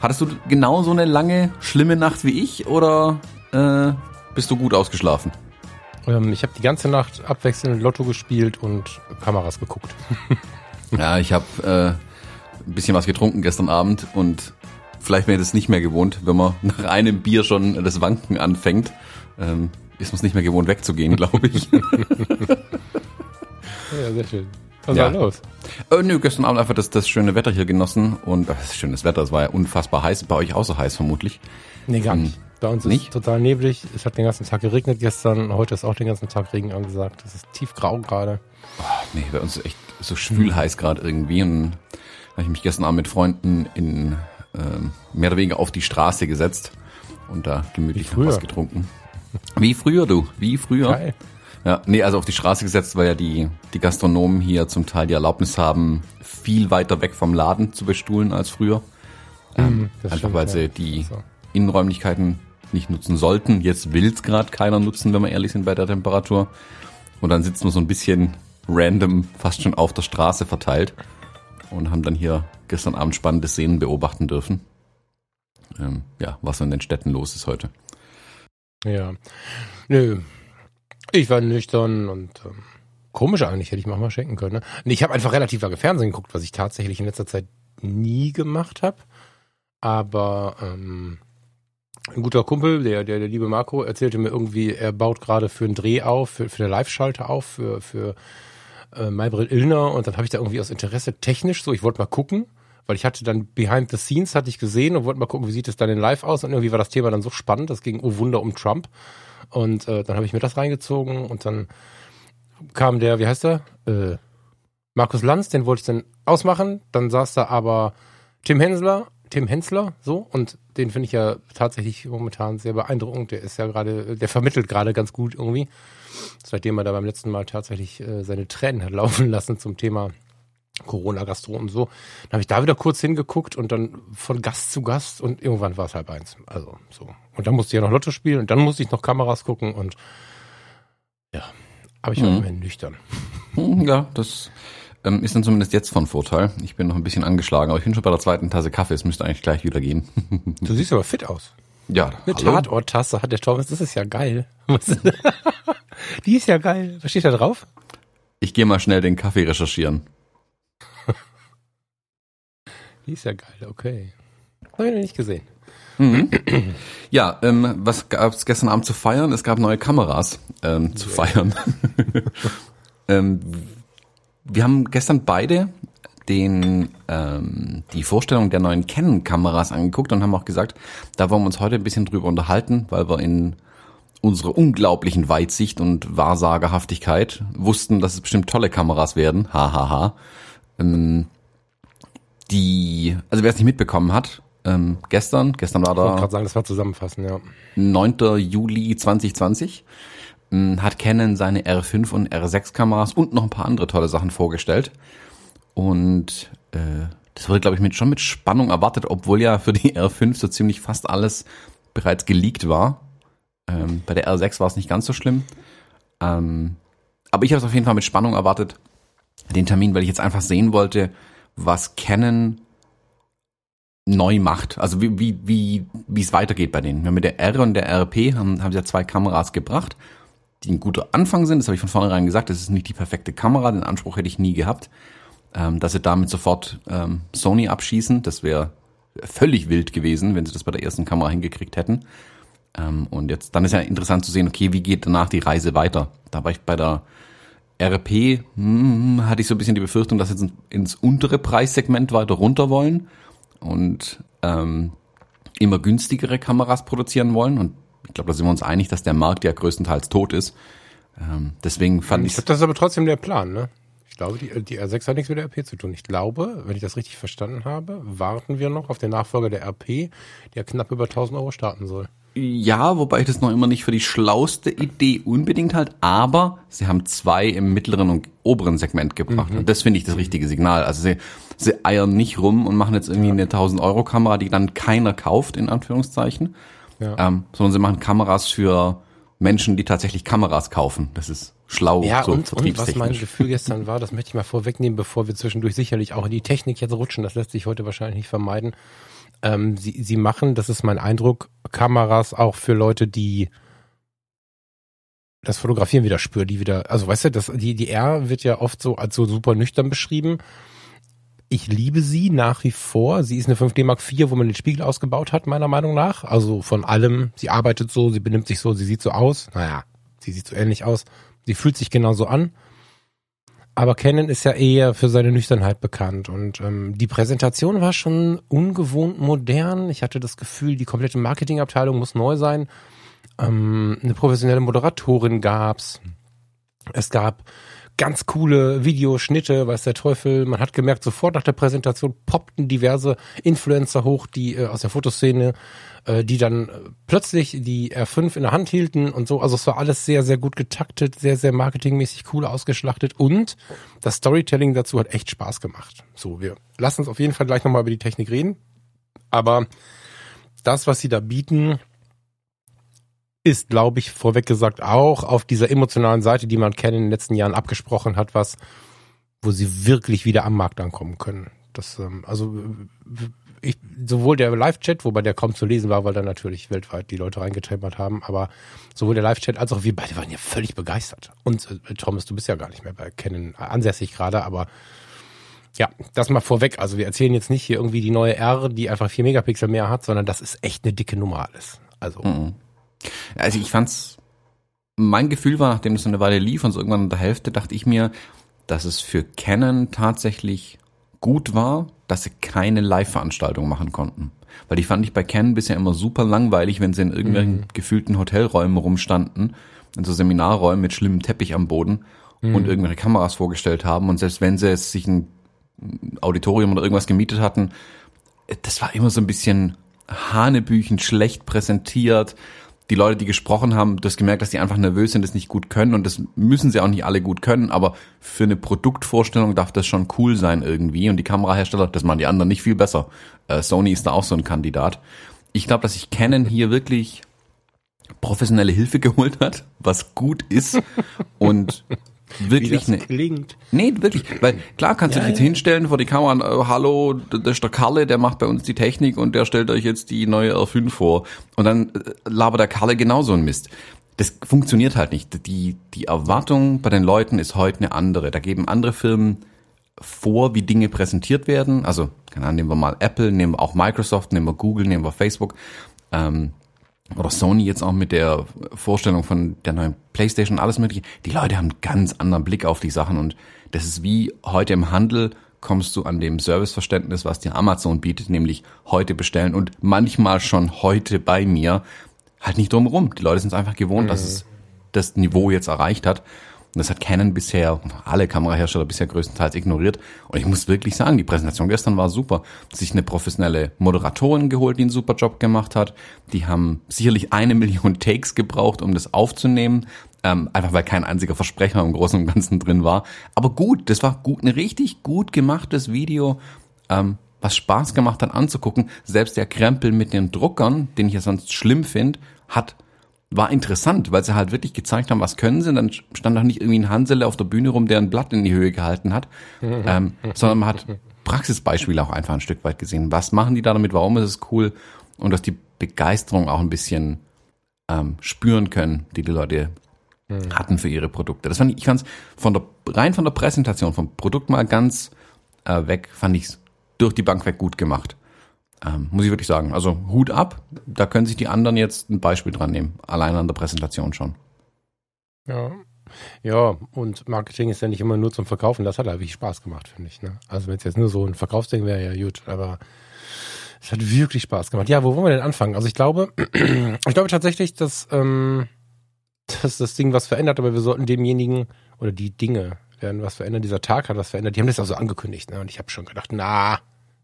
hattest du genauso eine lange, schlimme Nacht wie ich oder äh, bist du gut ausgeschlafen? Ähm, ich habe die ganze Nacht abwechselnd Lotto gespielt und Kameras geguckt. ja, ich habe äh, ein bisschen was getrunken gestern Abend und vielleicht wäre das nicht mehr gewohnt, wenn man nach einem Bier schon das Wanken anfängt. Ähm, ist man es nicht mehr gewohnt wegzugehen, glaube ich. ja, sehr schön. Was ja. war los? Äh, nö, gestern Abend einfach das, das schöne Wetter hier genossen und äh, das schönes Wetter, es war ja unfassbar heiß, bei euch auch so heiß vermutlich. Nee, gar nicht. Bei uns nicht? ist total neblig, es hat den ganzen Tag geregnet gestern, heute ist auch den ganzen Tag Regen angesagt, es ist tiefgrau gerade. Oh, nee, bei uns ist echt so schwül heiß gerade irgendwie und habe ich mich gestern Abend mit Freunden in ähm, mehr oder weniger auf die Straße gesetzt und da gemütlich was getrunken. Wie früher, du, wie früher. Geil. Ja, nee, also auf die Straße gesetzt, weil ja die, die Gastronomen hier zum Teil die Erlaubnis haben, viel weiter weg vom Laden zu bestuhlen als früher. Ähm, mhm, einfach weil sie die so. Innenräumlichkeiten nicht nutzen sollten. Jetzt will's gerade keiner nutzen, wenn wir ehrlich sind bei der Temperatur. Und dann sitzen wir so ein bisschen random fast schon auf der Straße verteilt und haben dann hier gestern Abend spannende Szenen beobachten dürfen. Ähm, ja, was in den Städten los ist heute. Ja, nö. Ich war nüchtern und ähm, komisch eigentlich, hätte ich mal schenken können. Ne? Ich habe einfach relativ lange Fernsehen geguckt, was ich tatsächlich in letzter Zeit nie gemacht habe. Aber ähm, ein guter Kumpel, der, der, der liebe Marco, erzählte mir irgendwie, er baut gerade für einen Dreh auf, für, für eine Live-Schalter auf, für, für äh, Maybrit Illner und dann habe ich da irgendwie aus Interesse technisch so, ich wollte mal gucken, weil ich hatte dann Behind the Scenes hatte ich gesehen und wollte mal gucken, wie sieht es dann in Live aus und irgendwie war das Thema dann so spannend, das ging oh Wunder um Trump und äh, dann habe ich mir das reingezogen und dann kam der, wie heißt der? Äh, Markus Lanz, den wollte ich dann ausmachen, dann saß da aber Tim Hensler, Tim Hensler, so, und den finde ich ja tatsächlich momentan sehr beeindruckend. Der ist ja gerade, der vermittelt gerade ganz gut irgendwie seitdem er da beim letzten Mal tatsächlich äh, seine Tränen hat laufen lassen zum Thema Corona-Gastro und so. Dann habe ich da wieder kurz hingeguckt und dann von Gast zu Gast und irgendwann war es halb eins. Also so. Und dann musste ich ja noch Lotto spielen und dann musste ich noch Kameras gucken und ja, aber ich war mhm. immerhin nüchtern. Mhm, ja, das ähm, ist dann zumindest jetzt von Vorteil. Ich bin noch ein bisschen angeschlagen, aber ich bin schon bei der zweiten Tasse Kaffee. Es müsste eigentlich gleich wieder gehen. du siehst aber fit aus. Ja, eine Tatort-Tasse hat der Thomas, das ist ja geil. Die ist ja geil. Was steht da drauf? Ich gehe mal schnell den Kaffee recherchieren. Die ist ja geil, okay. Habe ich noch nicht gesehen. Mhm. Ja, ähm, was gab es gestern Abend zu feiern? Es gab neue Kameras ähm, zu yeah. feiern. ähm, wir haben gestern beide den, ähm, die Vorstellung der neuen Canon-Kameras angeguckt und haben auch gesagt, da wollen wir uns heute ein bisschen drüber unterhalten, weil wir in unserer unglaublichen Weitsicht und Wahrsagerhaftigkeit wussten, dass es bestimmt tolle Kameras werden. Hahaha. Ha, ha. ähm, die, also wer es nicht mitbekommen hat, ähm, gestern, gestern war da. Ich wollte gerade sagen, das war zusammenfassen, ja. 9. Juli 2020 ähm, hat Canon seine R5 und R6 Kameras und noch ein paar andere tolle Sachen vorgestellt. Und äh, das wurde, glaube ich, mit, schon mit Spannung erwartet, obwohl ja für die R5 so ziemlich fast alles bereits geleakt war. Ähm, bei der R6 war es nicht ganz so schlimm. Ähm, aber ich habe es auf jeden Fall mit Spannung erwartet, den Termin, weil ich jetzt einfach sehen wollte, was Canon neu macht. Also wie, wie, wie, wie es weitergeht bei denen. mit der R und der RP haben, haben sie ja zwei Kameras gebracht, die ein guter Anfang sind. Das habe ich von vornherein gesagt. Das ist nicht die perfekte Kamera. Den Anspruch hätte ich nie gehabt ähm, dass sie damit sofort ähm, Sony abschießen. Das wäre völlig wild gewesen, wenn sie das bei der ersten Kamera hingekriegt hätten. Ähm, und jetzt, dann ist ja interessant zu sehen, okay, wie geht danach die Reise weiter? Da war ich bei der RP, hm, hatte ich so ein bisschen die Befürchtung, dass sie jetzt ins untere Preissegment weiter runter wollen und ähm, immer günstigere Kameras produzieren wollen. Und ich glaube, da sind wir uns einig, dass der Markt ja größtenteils tot ist. Ähm, deswegen fand ich. Ich glaube, das ist aber trotzdem der Plan, ne? glaube, die, die R6 hat nichts mit der RP zu tun. Ich glaube, wenn ich das richtig verstanden habe, warten wir noch auf den Nachfolger der RP, der knapp über 1000 Euro starten soll. Ja, wobei ich das noch immer nicht für die schlauste Idee unbedingt halt, aber sie haben zwei im mittleren und oberen Segment gebracht. Mhm. Und das finde ich das richtige Signal. Also sie, sie eiern nicht rum und machen jetzt irgendwie eine 1000 Euro Kamera, die dann keiner kauft, in Anführungszeichen. Ja. Ähm, sondern sie machen Kameras für Menschen, die tatsächlich Kameras kaufen. Das ist schlau. Ja, so und, und was mein Gefühl gestern war, das möchte ich mal vorwegnehmen, bevor wir zwischendurch sicherlich auch in die Technik jetzt rutschen. Das lässt sich heute wahrscheinlich nicht vermeiden. Ähm, sie, sie machen, das ist mein Eindruck, Kameras auch für Leute, die das Fotografieren wieder spüren, die wieder, also weißt du, das, die, die R wird ja oft so als so super nüchtern beschrieben. Ich liebe sie nach wie vor. Sie ist eine 5D Mark IV, wo man den Spiegel ausgebaut hat, meiner Meinung nach. Also von allem. Sie arbeitet so, sie benimmt sich so, sie sieht so aus. Naja, sie sieht so ähnlich aus. Sie fühlt sich genauso an. Aber Canon ist ja eher für seine Nüchternheit bekannt und ähm, die Präsentation war schon ungewohnt modern. Ich hatte das Gefühl, die komplette Marketingabteilung muss neu sein. Ähm, eine professionelle Moderatorin gab's. Es gab ganz coole Videoschnitte, weiß der Teufel. Man hat gemerkt, sofort nach der Präsentation poppten diverse Influencer hoch, die äh, aus der Fotoszene äh, die dann äh, plötzlich die R5 in der Hand hielten und so. Also es war alles sehr, sehr gut getaktet, sehr, sehr marketingmäßig cool ausgeschlachtet und das Storytelling dazu hat echt Spaß gemacht. So, wir lassen uns auf jeden Fall gleich nochmal über die Technik reden. Aber das, was sie da bieten, ist, glaube ich, vorweg gesagt auch auf dieser emotionalen Seite, die man kennen in den letzten Jahren abgesprochen hat, was, wo sie wirklich wieder am Markt ankommen können. Das, ähm, also ich, sowohl der Live-Chat, wobei der kaum zu lesen war, weil da natürlich weltweit die Leute reingetempert haben, aber sowohl der Live-Chat als auch wir beide waren ja völlig begeistert. Und äh, Thomas, du bist ja gar nicht mehr bei Canon ansässig gerade, aber ja, das mal vorweg. Also wir erzählen jetzt nicht hier irgendwie die neue R, die einfach vier Megapixel mehr hat, sondern das ist echt eine dicke Nummer alles. Also. Mhm. Also ich fand's, mein Gefühl war, nachdem das eine Weile lief und so irgendwann in der Hälfte, dachte ich mir, dass es für Canon tatsächlich gut war, dass sie keine Live-Veranstaltung machen konnten. Weil die fand ich bei Canon bisher immer super langweilig, wenn sie in irgendwelchen mhm. gefühlten Hotelräumen rumstanden, in so Seminarräumen mit schlimmem Teppich am Boden mhm. und irgendwelche Kameras vorgestellt haben. Und selbst wenn sie sich ein Auditorium oder irgendwas gemietet hatten, das war immer so ein bisschen Hanebüchen schlecht präsentiert die Leute, die gesprochen haben, das gemerkt, dass die einfach nervös sind, das nicht gut können und das müssen sie auch nicht alle gut können, aber für eine Produktvorstellung darf das schon cool sein irgendwie und die Kamerahersteller, das machen die anderen nicht viel besser. Äh, Sony ist da auch so ein Kandidat. Ich glaube, dass sich Canon hier wirklich professionelle Hilfe geholt hat, was gut ist und wirklich Wie das klingt. Nee, wirklich. Weil klar kannst ja, du dich jetzt ja. hinstellen vor die Kamera und, äh, hallo, das ist der Kalle, der macht bei uns die Technik und der stellt euch jetzt die neue R5 vor. Und dann äh, labert der Kalle genauso ein Mist. Das funktioniert halt nicht. Die, die Erwartung bei den Leuten ist heute eine andere. Da geben andere Firmen vor, wie Dinge präsentiert werden. Also, keine Ahnung, nehmen wir mal Apple, nehmen wir auch Microsoft, nehmen wir Google, nehmen wir Facebook. Ähm, oder Sony jetzt auch mit der Vorstellung von der neuen Playstation, alles mögliche. Die Leute haben einen ganz anderen Blick auf die Sachen und das ist wie heute im Handel kommst du an dem Serviceverständnis, was dir Amazon bietet, nämlich heute bestellen und manchmal schon heute bei mir, halt nicht drum rum. Die Leute sind es einfach gewohnt, mhm. dass es das Niveau jetzt erreicht hat. Und das hat Canon bisher, alle Kamerahersteller bisher größtenteils ignoriert. Und ich muss wirklich sagen, die Präsentation gestern war super. Sich eine professionelle Moderatorin geholt, die einen super Job gemacht hat. Die haben sicherlich eine Million Takes gebraucht, um das aufzunehmen. Ähm, einfach weil kein einziger Versprecher im Großen und Ganzen drin war. Aber gut, das war gut, ein richtig gut gemachtes Video, ähm, was Spaß gemacht hat anzugucken. Selbst der Krempel mit den Druckern, den ich ja sonst schlimm finde, hat war interessant, weil sie halt wirklich gezeigt haben, was können sie. Und dann stand auch nicht irgendwie ein Hansele auf der Bühne rum, der ein Blatt in die Höhe gehalten hat, ähm, sondern man hat Praxisbeispiele auch einfach ein Stück weit gesehen. Was machen die da damit? Warum ist es cool? Und dass die Begeisterung auch ein bisschen ähm, spüren können, die die Leute mhm. hatten für ihre Produkte. Das fand ich, ich fand's von der rein von der Präsentation vom Produkt mal ganz äh, weg, fand ich's durch die Bank weg gut gemacht. Ähm, muss ich wirklich sagen. Also Hut ab, da können sich die anderen jetzt ein Beispiel dran nehmen. Allein an der Präsentation schon. Ja. Ja, und Marketing ist ja nicht immer nur zum Verkaufen. Das hat halt wirklich Spaß gemacht, finde ich. Ne? Also wenn es jetzt nur so ein Verkaufsding wäre, ja gut, aber es hat wirklich Spaß gemacht. Ja, wo wollen wir denn anfangen? Also ich glaube, ich glaube tatsächlich, dass, ähm, dass das Ding was verändert, aber wir sollten demjenigen oder die Dinge werden was verändern. Dieser Tag hat was verändert. Die haben das also angekündigt, ne? Und ich habe schon gedacht, na,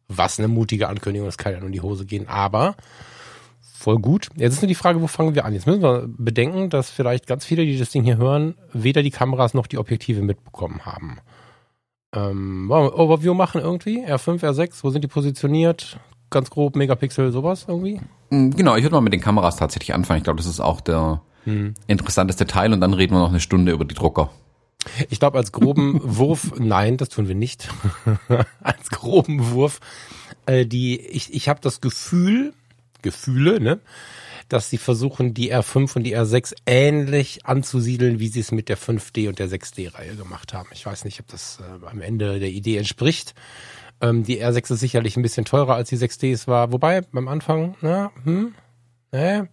was eine mutige Ankündigung, das kann ja nur in die Hose gehen. Aber voll gut. Jetzt ist nur die Frage, wo fangen wir an? Jetzt müssen wir bedenken, dass vielleicht ganz viele, die das Ding hier hören, weder die Kameras noch die Objektive mitbekommen haben. Ähm, wollen wir Overview machen irgendwie? R5, R6, wo sind die positioniert? Ganz grob, Megapixel, sowas irgendwie? Mm, Genau, ich würde mal mit den Kameras tatsächlich anfangen. Ich glaube, das ist auch der interessanteste Teil und dann reden wir noch eine Stunde über die Drucker. Ich glaube, als groben Wurf, nein, das tun wir nicht. als groben Wurf, äh, die, ich, ich habe das Gefühl, Gefühle, ne, dass sie versuchen, die R5 und die R6 ähnlich anzusiedeln, wie sie es mit der 5D und der 6D-Reihe gemacht haben. Ich weiß nicht, ob das äh, am Ende der Idee entspricht. Ähm, die R6 ist sicherlich ein bisschen teurer als die 6D es war, wobei beim Anfang, na, hm, ne,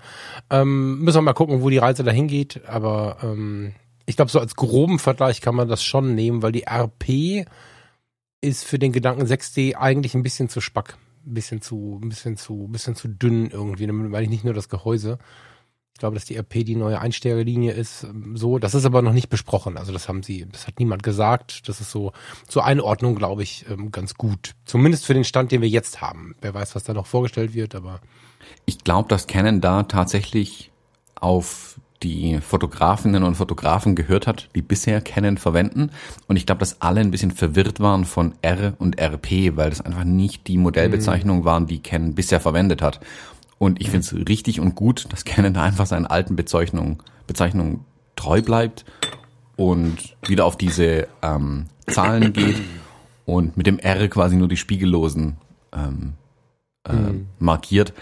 ähm, müssen wir mal gucken, wo die Reise dahin geht, aber ähm, ich glaube, so als groben Vergleich kann man das schon nehmen, weil die RP ist für den Gedanken 6D eigentlich ein bisschen zu spack, ein bisschen zu, ein bisschen zu, ein bisschen zu dünn irgendwie. Meine ich nicht nur das Gehäuse. Ich glaube, dass die RP die neue Einsteigerlinie ist. ähm, So, das ist aber noch nicht besprochen. Also das haben sie, das hat niemand gesagt. Das ist so zur Einordnung, glaube ich, ähm, ganz gut. Zumindest für den Stand, den wir jetzt haben. Wer weiß, was da noch vorgestellt wird, aber Ich glaube, dass Canon da tatsächlich auf die Fotografinnen und Fotografen gehört hat, die bisher Canon verwenden. Und ich glaube, dass alle ein bisschen verwirrt waren von R und RP, weil das einfach nicht die Modellbezeichnungen waren, die Canon bisher verwendet hat. Und ich finde es richtig und gut, dass Canon da einfach seinen alten Bezeichnungen, Bezeichnungen treu bleibt und wieder auf diese ähm, Zahlen geht und mit dem R quasi nur die Spiegellosen ähm, äh, markiert.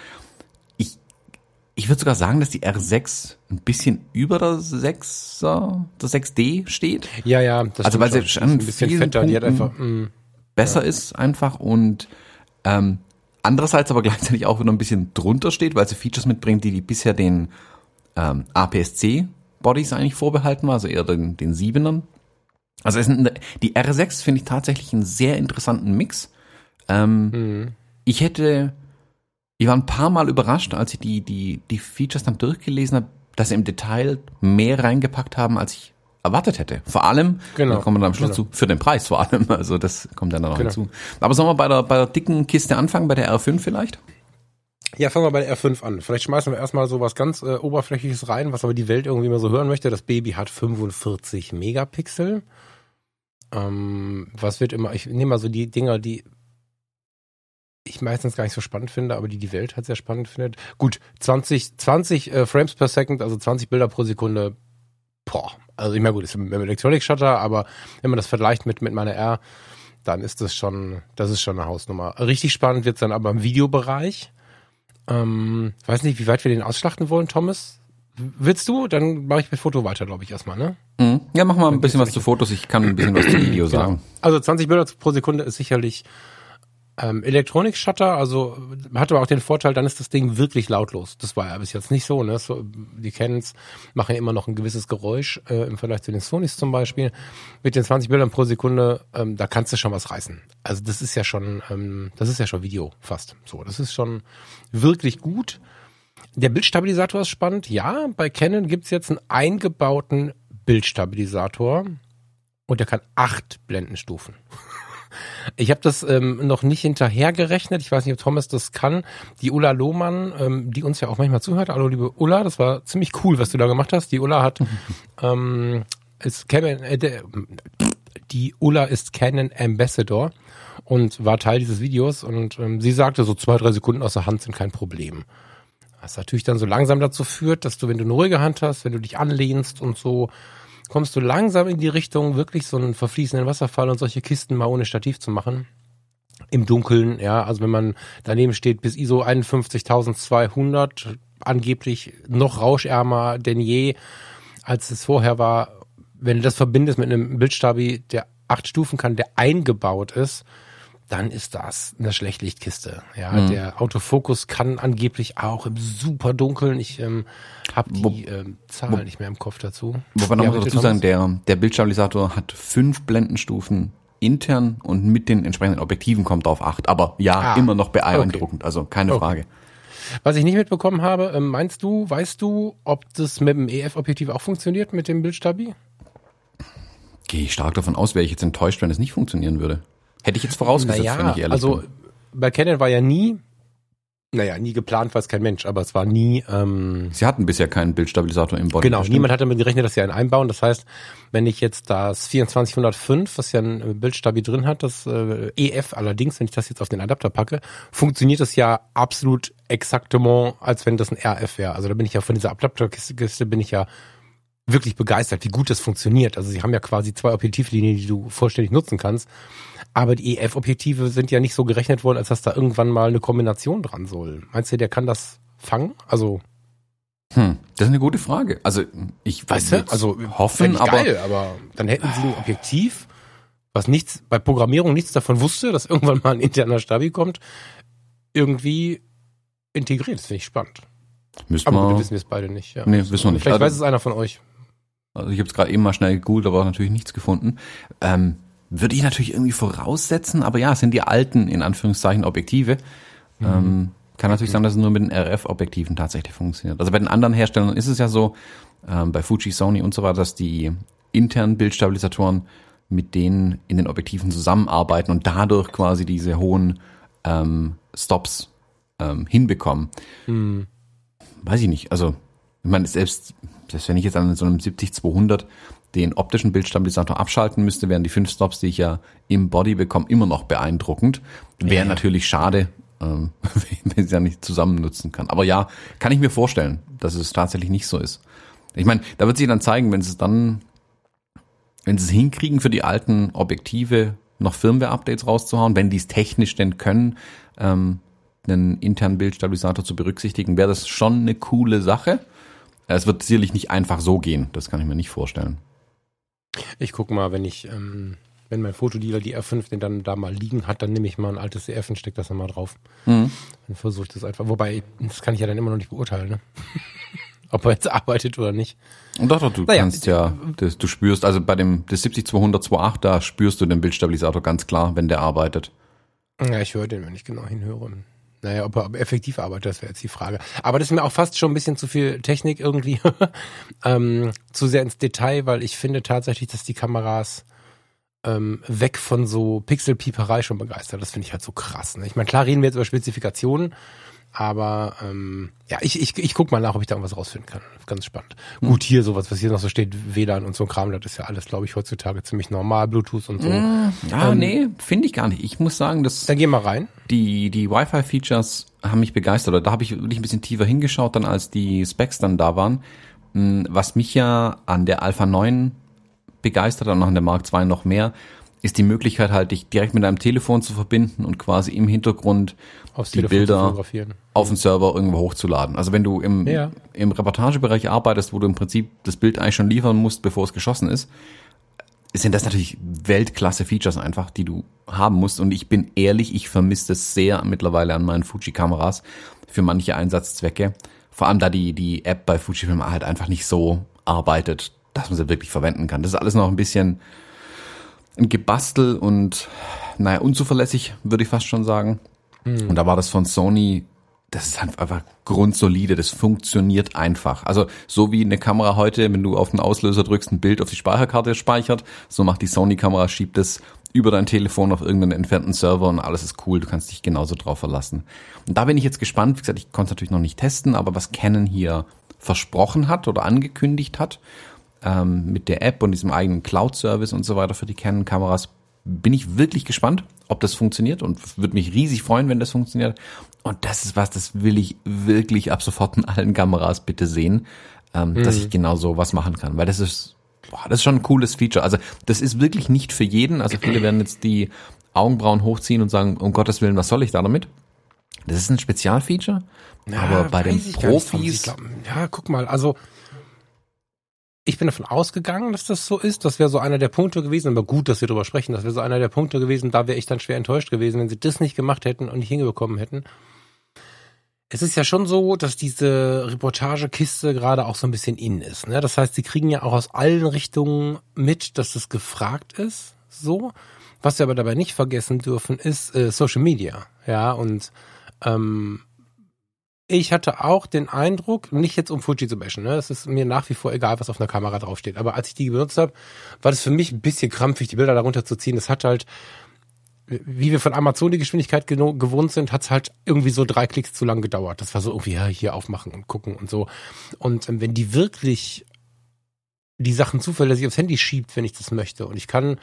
Ich, würde sogar sagen, dass die R6 ein bisschen über der 6er, der 6D steht. ja, ja, das Also, weil sie schon. ein bisschen fetter, die hat einfach, mm. mh. besser ist einfach und ähm, andererseits aber gleichzeitig auch wieder ein bisschen drunter steht, weil sie Features mitbringt, die, die bisher den ähm, APS-C Bodies eigentlich vorbehalten war, also eher den, den Siebenern. Also es sind, die R6 finde ich tatsächlich einen sehr interessanten Mix. Ähm, Mhm. Ich hätte, ich war ein paar Mal überrascht, als ich die, die, die Features dann durchgelesen habe, dass sie im Detail mehr reingepackt haben, als ich erwartet hätte. Vor allem, Genau, da kommen wir dann am Schluss genau. zu, für den Preis vor allem. Also das kommt dann noch Genau. hinzu. Aber sollen wir bei der, bei der dicken Kiste anfangen, bei der R5 vielleicht? Ja, fangen wir bei der R5 an. Vielleicht schmeißen wir erstmal so was ganz äh, Oberflächliches rein, was aber die Welt irgendwie mal so hören möchte. Das Baby hat 45 Megapixel. Ähm, was wird immer, ich nehme mal so die Dinger, die ich meistens gar nicht so spannend finde, aber die die Welt halt sehr spannend findet. Gut, 20, 20 äh, Frames per Second, also 20 Bilder pro Sekunde. Boah, also ich meine gut, ist mit dem Electronic Shutter, aber wenn man das vergleicht mit, mit meiner R, dann ist das schon, das ist schon eine Hausnummer. Richtig spannend wird's dann aber im Videobereich. Ähm, weiß nicht, wie weit wir den ausschlachten wollen, Thomas. Willst du? Dann mache ich mit Foto weiter, glaube ich, erstmal, ne? Mhm. Ja, mach mal ein bisschen was zu Fotos. Ich kann ein bisschen was zu Video sagen. Also 20 Bilder pro Sekunde ist sicherlich ähm, Elektronik-Shutter, also hat aber auch den Vorteil, dann ist das Ding wirklich lautlos. Das war ja bis jetzt nicht so, ne? So, die Canons machen ja immer noch ein gewisses Geräusch äh, im Vergleich zu den Sonys zum Beispiel. Mit den 20 Bildern pro Sekunde, ähm, da kannst du schon was reißen. Also das ist ja schon, ähm, das ist ja schon Video fast. So, das ist schon wirklich gut. Der Bildstabilisator ist spannend. Ja, bei Canon gibt's jetzt einen eingebauten Bildstabilisator und der kann acht Blendenstufen. Ich habe das ähm, noch nicht hinterhergerechnet. Ich weiß nicht, ob Thomas das kann. Die Ulla Lohmann, ähm, die uns ja auch manchmal zuhört. Hallo, liebe Ulla, das war ziemlich cool, was du da gemacht hast. Die Ulla hat ähm, ist Canon, äh, der, die Ulla ist Canon Ambassador und war Teil dieses Videos und ähm, sie sagte, so zwei, drei Sekunden aus der Hand sind kein Problem. Was natürlich dann so langsam dazu führt, dass du, wenn du eine ruhige Hand hast, wenn du dich anlehnst und so, kommst du langsam in die Richtung, wirklich so einen verfließenden Wasserfall und solche Kisten mal ohne Stativ zu machen. Im Dunkeln, ja, also wenn man daneben steht, bis ISO 51200, angeblich noch rauschärmer denn je, als es vorher war. Wenn du das verbindest mit einem Bildstabi, der acht Stufen kann, der eingebaut ist, dann ist das eine Schlechtlichtkiste. Ja, der Autofokus kann angeblich auch im super Dunkeln. Ich ähm, habe die Wo- ähm, Zahl nicht mehr im Kopf dazu. Wobei noch Ja, mal dazu sagen, der, der Bildstabilisator hat fünf Blendenstufen intern und mit den entsprechenden Objektiven kommt auf acht. Aber ja, Ah, immer noch beeindruckend, also keine Okay. Frage. Was ich nicht mitbekommen habe, ähm, meinst du, weißt du, ob das mit dem EF-Objektiv auch funktioniert mit dem Bildstabi? Gehe ich stark davon aus, wäre ich jetzt enttäuscht, wenn es nicht funktionieren würde. Hätte ich jetzt vorausgesetzt, wenn ich ehrlich also bin. bei Canon war ja nie naja, nie geplant war es kein Mensch, aber es war nie. Ähm, Sie hatten bisher keinen Bildstabilisator im Body. genau, bestimmt. niemand hat damit gerechnet, dass sie einen einbauen. Das heißt, wenn ich jetzt das 2405, was ja ein äh, Bildstabi drin hat, das äh, EF allerdings, wenn ich das jetzt auf den Adapter packe, funktioniert das ja absolut exaktement, als wenn das ein RF wäre. Also da bin ich ja von dieser Adapterkiste Kiste bin ich ja wirklich begeistert, wie gut das funktioniert. Also sie haben ja quasi zwei Objektivlinien, die du vollständig nutzen kannst. Aber die EF-Objektive sind ja nicht so gerechnet worden, als dass da irgendwann mal eine Kombination dran soll. Meinst du, der kann das fangen? Also, Hm, das ist eine gute Frage. Also ich weißt würde du, also hoffen, aber geil, aber dann hätten sie ein Objektiv, was nichts, bei Programmierung nichts davon wusste, dass irgendwann mal ein interner Stabi kommt, irgendwie integriert. Das finde ich spannend. müssen Aber wir. wissen wir es beide nicht. Ja. Nee, wissen wir nicht. Vielleicht Also- weiß es einer von euch. Also ich habe es gerade eben mal schnell gegoogelt, aber natürlich nichts gefunden. Ähm, würde ich natürlich irgendwie voraussetzen, aber ja, es sind die alten, in Anführungszeichen, Objektive. Ähm, kann natürlich sein, dass es nur mit den RF-Objektiven tatsächlich funktioniert. Also bei den anderen Herstellern ist es ja so, ähm, bei Fuji, Sony und so weiter, dass die internen Bildstabilisatoren mit denen in den Objektiven zusammenarbeiten und dadurch quasi diese hohen ähm, Stops ähm, hinbekommen. Weiß ich nicht. Also, ich meine, selbst, selbst wenn ich jetzt an so einem 70-200 den optischen Bildstabilisator abschalten müsste, wären die fünf Stops, die ich ja im Body bekomme, immer noch beeindruckend. Wäre natürlich schade, ähm, wenn ich ja nicht zusammen nutzen kann. Aber ja, kann ich mir vorstellen, dass es tatsächlich nicht so ist. Ich meine, da wird sich dann zeigen, wenn sie es dann, wenn sie es hinkriegen, für die alten Objektive noch Firmware-Updates rauszuhauen, wenn die es technisch denn können, ähm, einen internen Bildstabilisator zu berücksichtigen, wäre das schon eine coole Sache. Es wird sicherlich nicht einfach so gehen, das kann ich mir nicht vorstellen. Ich guck mal, wenn ich, ähm, wenn mein Fotodealer die R5 den dann da mal liegen hat, dann nehme ich mal ein altes CF und steck das dann mal drauf. Mhm. Dann versuche ich das einfach. Wobei, das kann ich ja dann immer noch nicht beurteilen, ne? Ob er jetzt arbeitet oder nicht. Und doch, doch, du Naja, kannst ja, das, du spürst, also bei dem das 70-200 2.8, da spürst du den Bildstabilisator ganz klar, wenn der arbeitet. Ja, ich höre den, wenn ich genau hinhöre. Naja, ob er effektiv arbeitet, das wäre jetzt die Frage. Aber das ist mir auch fast schon ein bisschen zu viel Technik irgendwie. ähm, zu sehr ins Detail, weil ich finde tatsächlich, dass die Kameras ähm, weg von so Pixelpieperei schon begeistert. Das finde ich halt so krass. Ne? Ich meine, klar reden wir jetzt über Spezifikationen, aber ähm, ja, ich, ich, ich guck mal nach, ob ich da irgendwas rausfinden kann. Ganz spannend. Gut, hier sowas, was hier noch so steht, WLAN und so ein Kram, das ist ja alles, glaube ich, heutzutage ziemlich normal, Bluetooth und so. Ja, Ähm, nee, finde ich gar nicht. Ich muss sagen, dass Dann geh mal rein. die, die Wi-Fi-Features haben mich begeistert. Oder da habe ich wirklich ein bisschen tiefer hingeschaut, dann als die Specs dann da waren. Hm, Was mich ja an der Alpha 9 begeistert und an der Mark II noch mehr, ist die Möglichkeit halt, dich direkt mit deinem Telefon zu verbinden und quasi im Hintergrund Aufs die Telefon Bilder auf den Server irgendwo hochzuladen. Also wenn du im, Ja. im Reportagebereich arbeitest, wo du im Prinzip das Bild eigentlich schon liefern musst, bevor es geschossen ist, sind das natürlich Weltklasse-Features einfach, die du haben musst. Und ich bin ehrlich, ich vermisse das sehr mittlerweile an meinen Fuji-Kameras für manche Einsatzzwecke. Vor allem da die, die App bei Fujifilm halt einfach nicht so arbeitet, dass man sie wirklich verwenden kann. Das ist alles noch ein bisschen ein Gebastel und naja, unzuverlässig, würde ich fast schon sagen. Und da war das von Sony, das ist einfach grundsolide, das funktioniert einfach. Also so wie eine Kamera heute, wenn du auf den Auslöser drückst, ein Bild auf die Speicherkarte speichert, so macht die Sony-Kamera, schiebt es über dein Telefon auf irgendeinen entfernten Server und alles ist cool, du kannst dich genauso drauf verlassen. Und da bin ich jetzt gespannt, wie gesagt, ich konnte es natürlich noch nicht testen, aber was Canon hier versprochen hat oder angekündigt hat, ähm, mit der App und diesem eigenen Cloud-Service und so weiter für die Canon-Kameras, bin ich wirklich gespannt, ob das funktioniert und würde mich riesig freuen, wenn das funktioniert. Und das ist was, das will ich wirklich ab sofort in allen Kameras bitte sehen, ähm, dass ich genau so was machen kann, weil das ist, boah, das ist schon ein cooles Feature. Also das ist wirklich nicht für jeden. Also viele werden jetzt die Augenbrauen hochziehen und sagen, um Gottes Willen, was soll ich da damit? Das ist ein Spezialfeature, aber bei den nicht. Profis, Ich glaub, ja, guck mal, also ich bin davon ausgegangen, dass das so ist. Das wäre so einer der Punkte gewesen, aber gut, dass wir darüber sprechen. Das wäre so einer der Punkte gewesen, da wäre ich dann schwer enttäuscht gewesen, wenn sie das nicht gemacht hätten und nicht hingebekommen hätten. Es ist ja schon so, dass diese Reportagekiste gerade auch so ein bisschen in ist. Ne? Das heißt, sie kriegen ja auch aus allen Richtungen mit, dass das gefragt ist. So. Was wir aber dabei nicht vergessen dürfen, ist äh, Social Media. Ja, und ähm, ich hatte auch den Eindruck, nicht jetzt um Fuji zu bashen, ne? es ist mir nach wie vor egal, was auf einer Kamera draufsteht, aber als ich die benutzt habe, war das für mich ein bisschen krampfig, die Bilder darunter zu ziehen. Das hat halt wie wir von Amazon die Geschwindigkeit gewohnt sind, hat es halt irgendwie so drei Klicks zu lang gedauert. Das war so irgendwie, ja, hier aufmachen und gucken und so. Und ähm, wenn die wirklich die Sachen zuverlässig aufs Handy schiebt, wenn ich das möchte, und ich kann,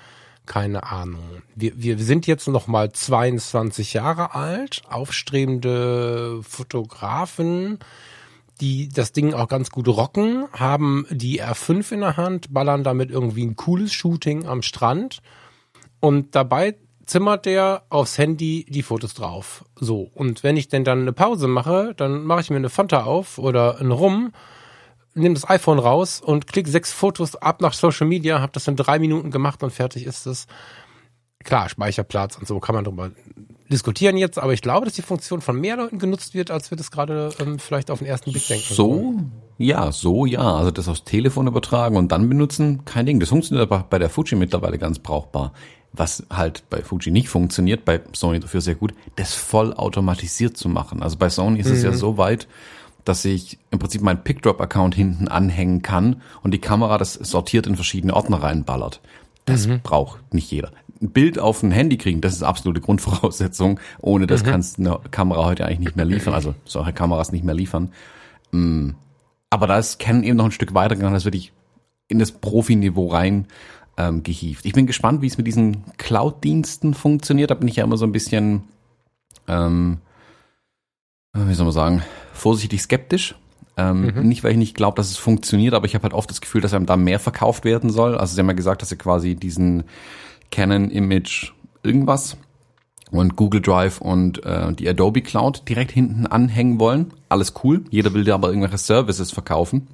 keine Ahnung. Wir, wir sind jetzt noch mal 22 Jahre alt, aufstrebende Fotografen, die das Ding auch ganz gut rocken, haben die R5 in der Hand, ballern damit irgendwie ein cooles Shooting am Strand und dabei zimmert der aufs Handy die Fotos drauf. So. Und wenn ich denn dann eine Pause mache, dann mache ich mir eine Fanta auf oder einen Rum, nehme das iPhone raus und klicke sechs Fotos ab nach Social Media, habe das in drei Minuten gemacht und fertig ist es. Klar, Speicherplatz und so kann man drüber diskutieren jetzt, aber ich glaube, dass die Funktion von mehr Leuten genutzt wird, als wir das gerade ähm, vielleicht auf den ersten Blick denken. So, ja, so ja. Also das aufs Telefon übertragen und dann benutzen, kein Ding. Das funktioniert aber bei der Fuji mittlerweile ganz brauchbar. Was halt bei Fuji nicht funktioniert, bei Sony dafür sehr gut, das voll automatisiert zu machen. Also bei Sony ist mhm. es ja mhm. so weit, dass ich im Prinzip meinen PickDrop-Account hinten anhängen kann und die Kamera das sortiert in verschiedene Ordner reinballert. Das mhm. braucht nicht jeder. Ein Bild auf ein Handy kriegen, das ist absolute Grundvoraussetzung. Ohne das mhm. kannst du eine Kamera heute eigentlich nicht mehr liefern, also solche Kameras nicht mehr liefern. Mm. Aber da ist Canon eben noch ein Stück weiter gegangen, das wirklich in das Profiniveau rein ähm, gehievt. Ich bin gespannt, wie es mit diesen Cloud-Diensten funktioniert. Da bin ich ja immer so ein bisschen, ähm, wie soll man sagen, vorsichtig skeptisch. Ähm, mhm. Nicht, weil ich nicht glaube, dass es funktioniert, aber ich habe halt oft das Gefühl, dass einem da mehr verkauft werden soll. Also sie haben ja gesagt, dass sie quasi diesen Canon Image irgendwas und Google Drive und äh, die Adobe Cloud direkt hinten anhängen wollen. Alles cool. Jeder will dir aber irgendwelche Services verkaufen.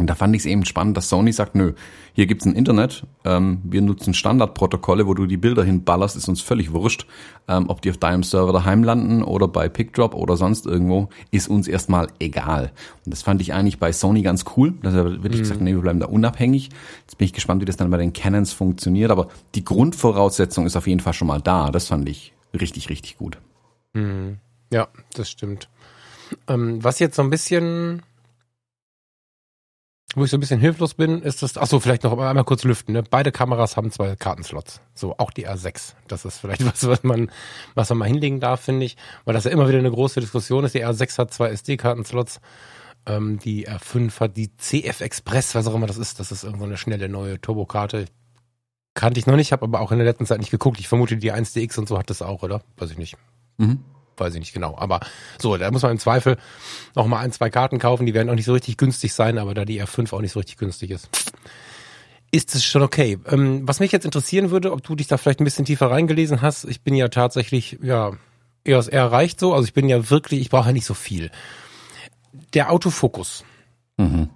Und da fand ich es eben spannend, dass Sony sagt, nö, hier gibt's ein Internet, ähm, wir nutzen Standardprotokolle, wo du die Bilder hinballerst, ist uns völlig wurscht, ähm, ob die auf deinem Server daheim landen oder bei PickDrop oder sonst irgendwo, ist uns erstmal egal. Und das fand ich eigentlich bei Sony ganz cool, dass er wirklich mhm. gesagt nee, wir bleiben da unabhängig. Jetzt bin ich gespannt, wie das dann bei den Canons funktioniert, aber die Grundvoraussetzung ist auf jeden Fall schon mal da. Das fand ich richtig, richtig gut. Mhm. Ja, das stimmt. Ähm, was jetzt so ein bisschen wo ich so ein bisschen hilflos bin, ist das, ach so, vielleicht noch einmal kurz lüften, ne? Beide Kameras haben zwei Kartenslots. So, auch die R6. Das ist vielleicht was, was man, was man mal hinlegen darf, finde ich. Weil das ja immer wieder eine große Diskussion ist. Die R6 hat zwei SD-Kartenslots. Ähm, die R5 hat die CF Express, was auch immer das ist. Das ist irgendwo eine schnelle neue Turbokarte. Kannte ich noch nicht, habe aber auch in der letzten Zeit nicht geguckt. Ich vermute, die 1DX und so hat das auch, oder? Weiß ich nicht. Mhm weiß ich nicht genau. Aber so, da muss man im Zweifel noch mal ein, zwei Karten kaufen. Die werden auch nicht so richtig günstig sein, aber da die R5 auch nicht so richtig günstig ist, ist es schon okay. Ähm, was mich jetzt interessieren würde, ob du dich da vielleicht ein bisschen tiefer reingelesen hast. Ich bin ja tatsächlich, ja, eher erreicht so. Also ich bin ja wirklich, ich brauche ja nicht so viel. Der Autofokus. Mhm.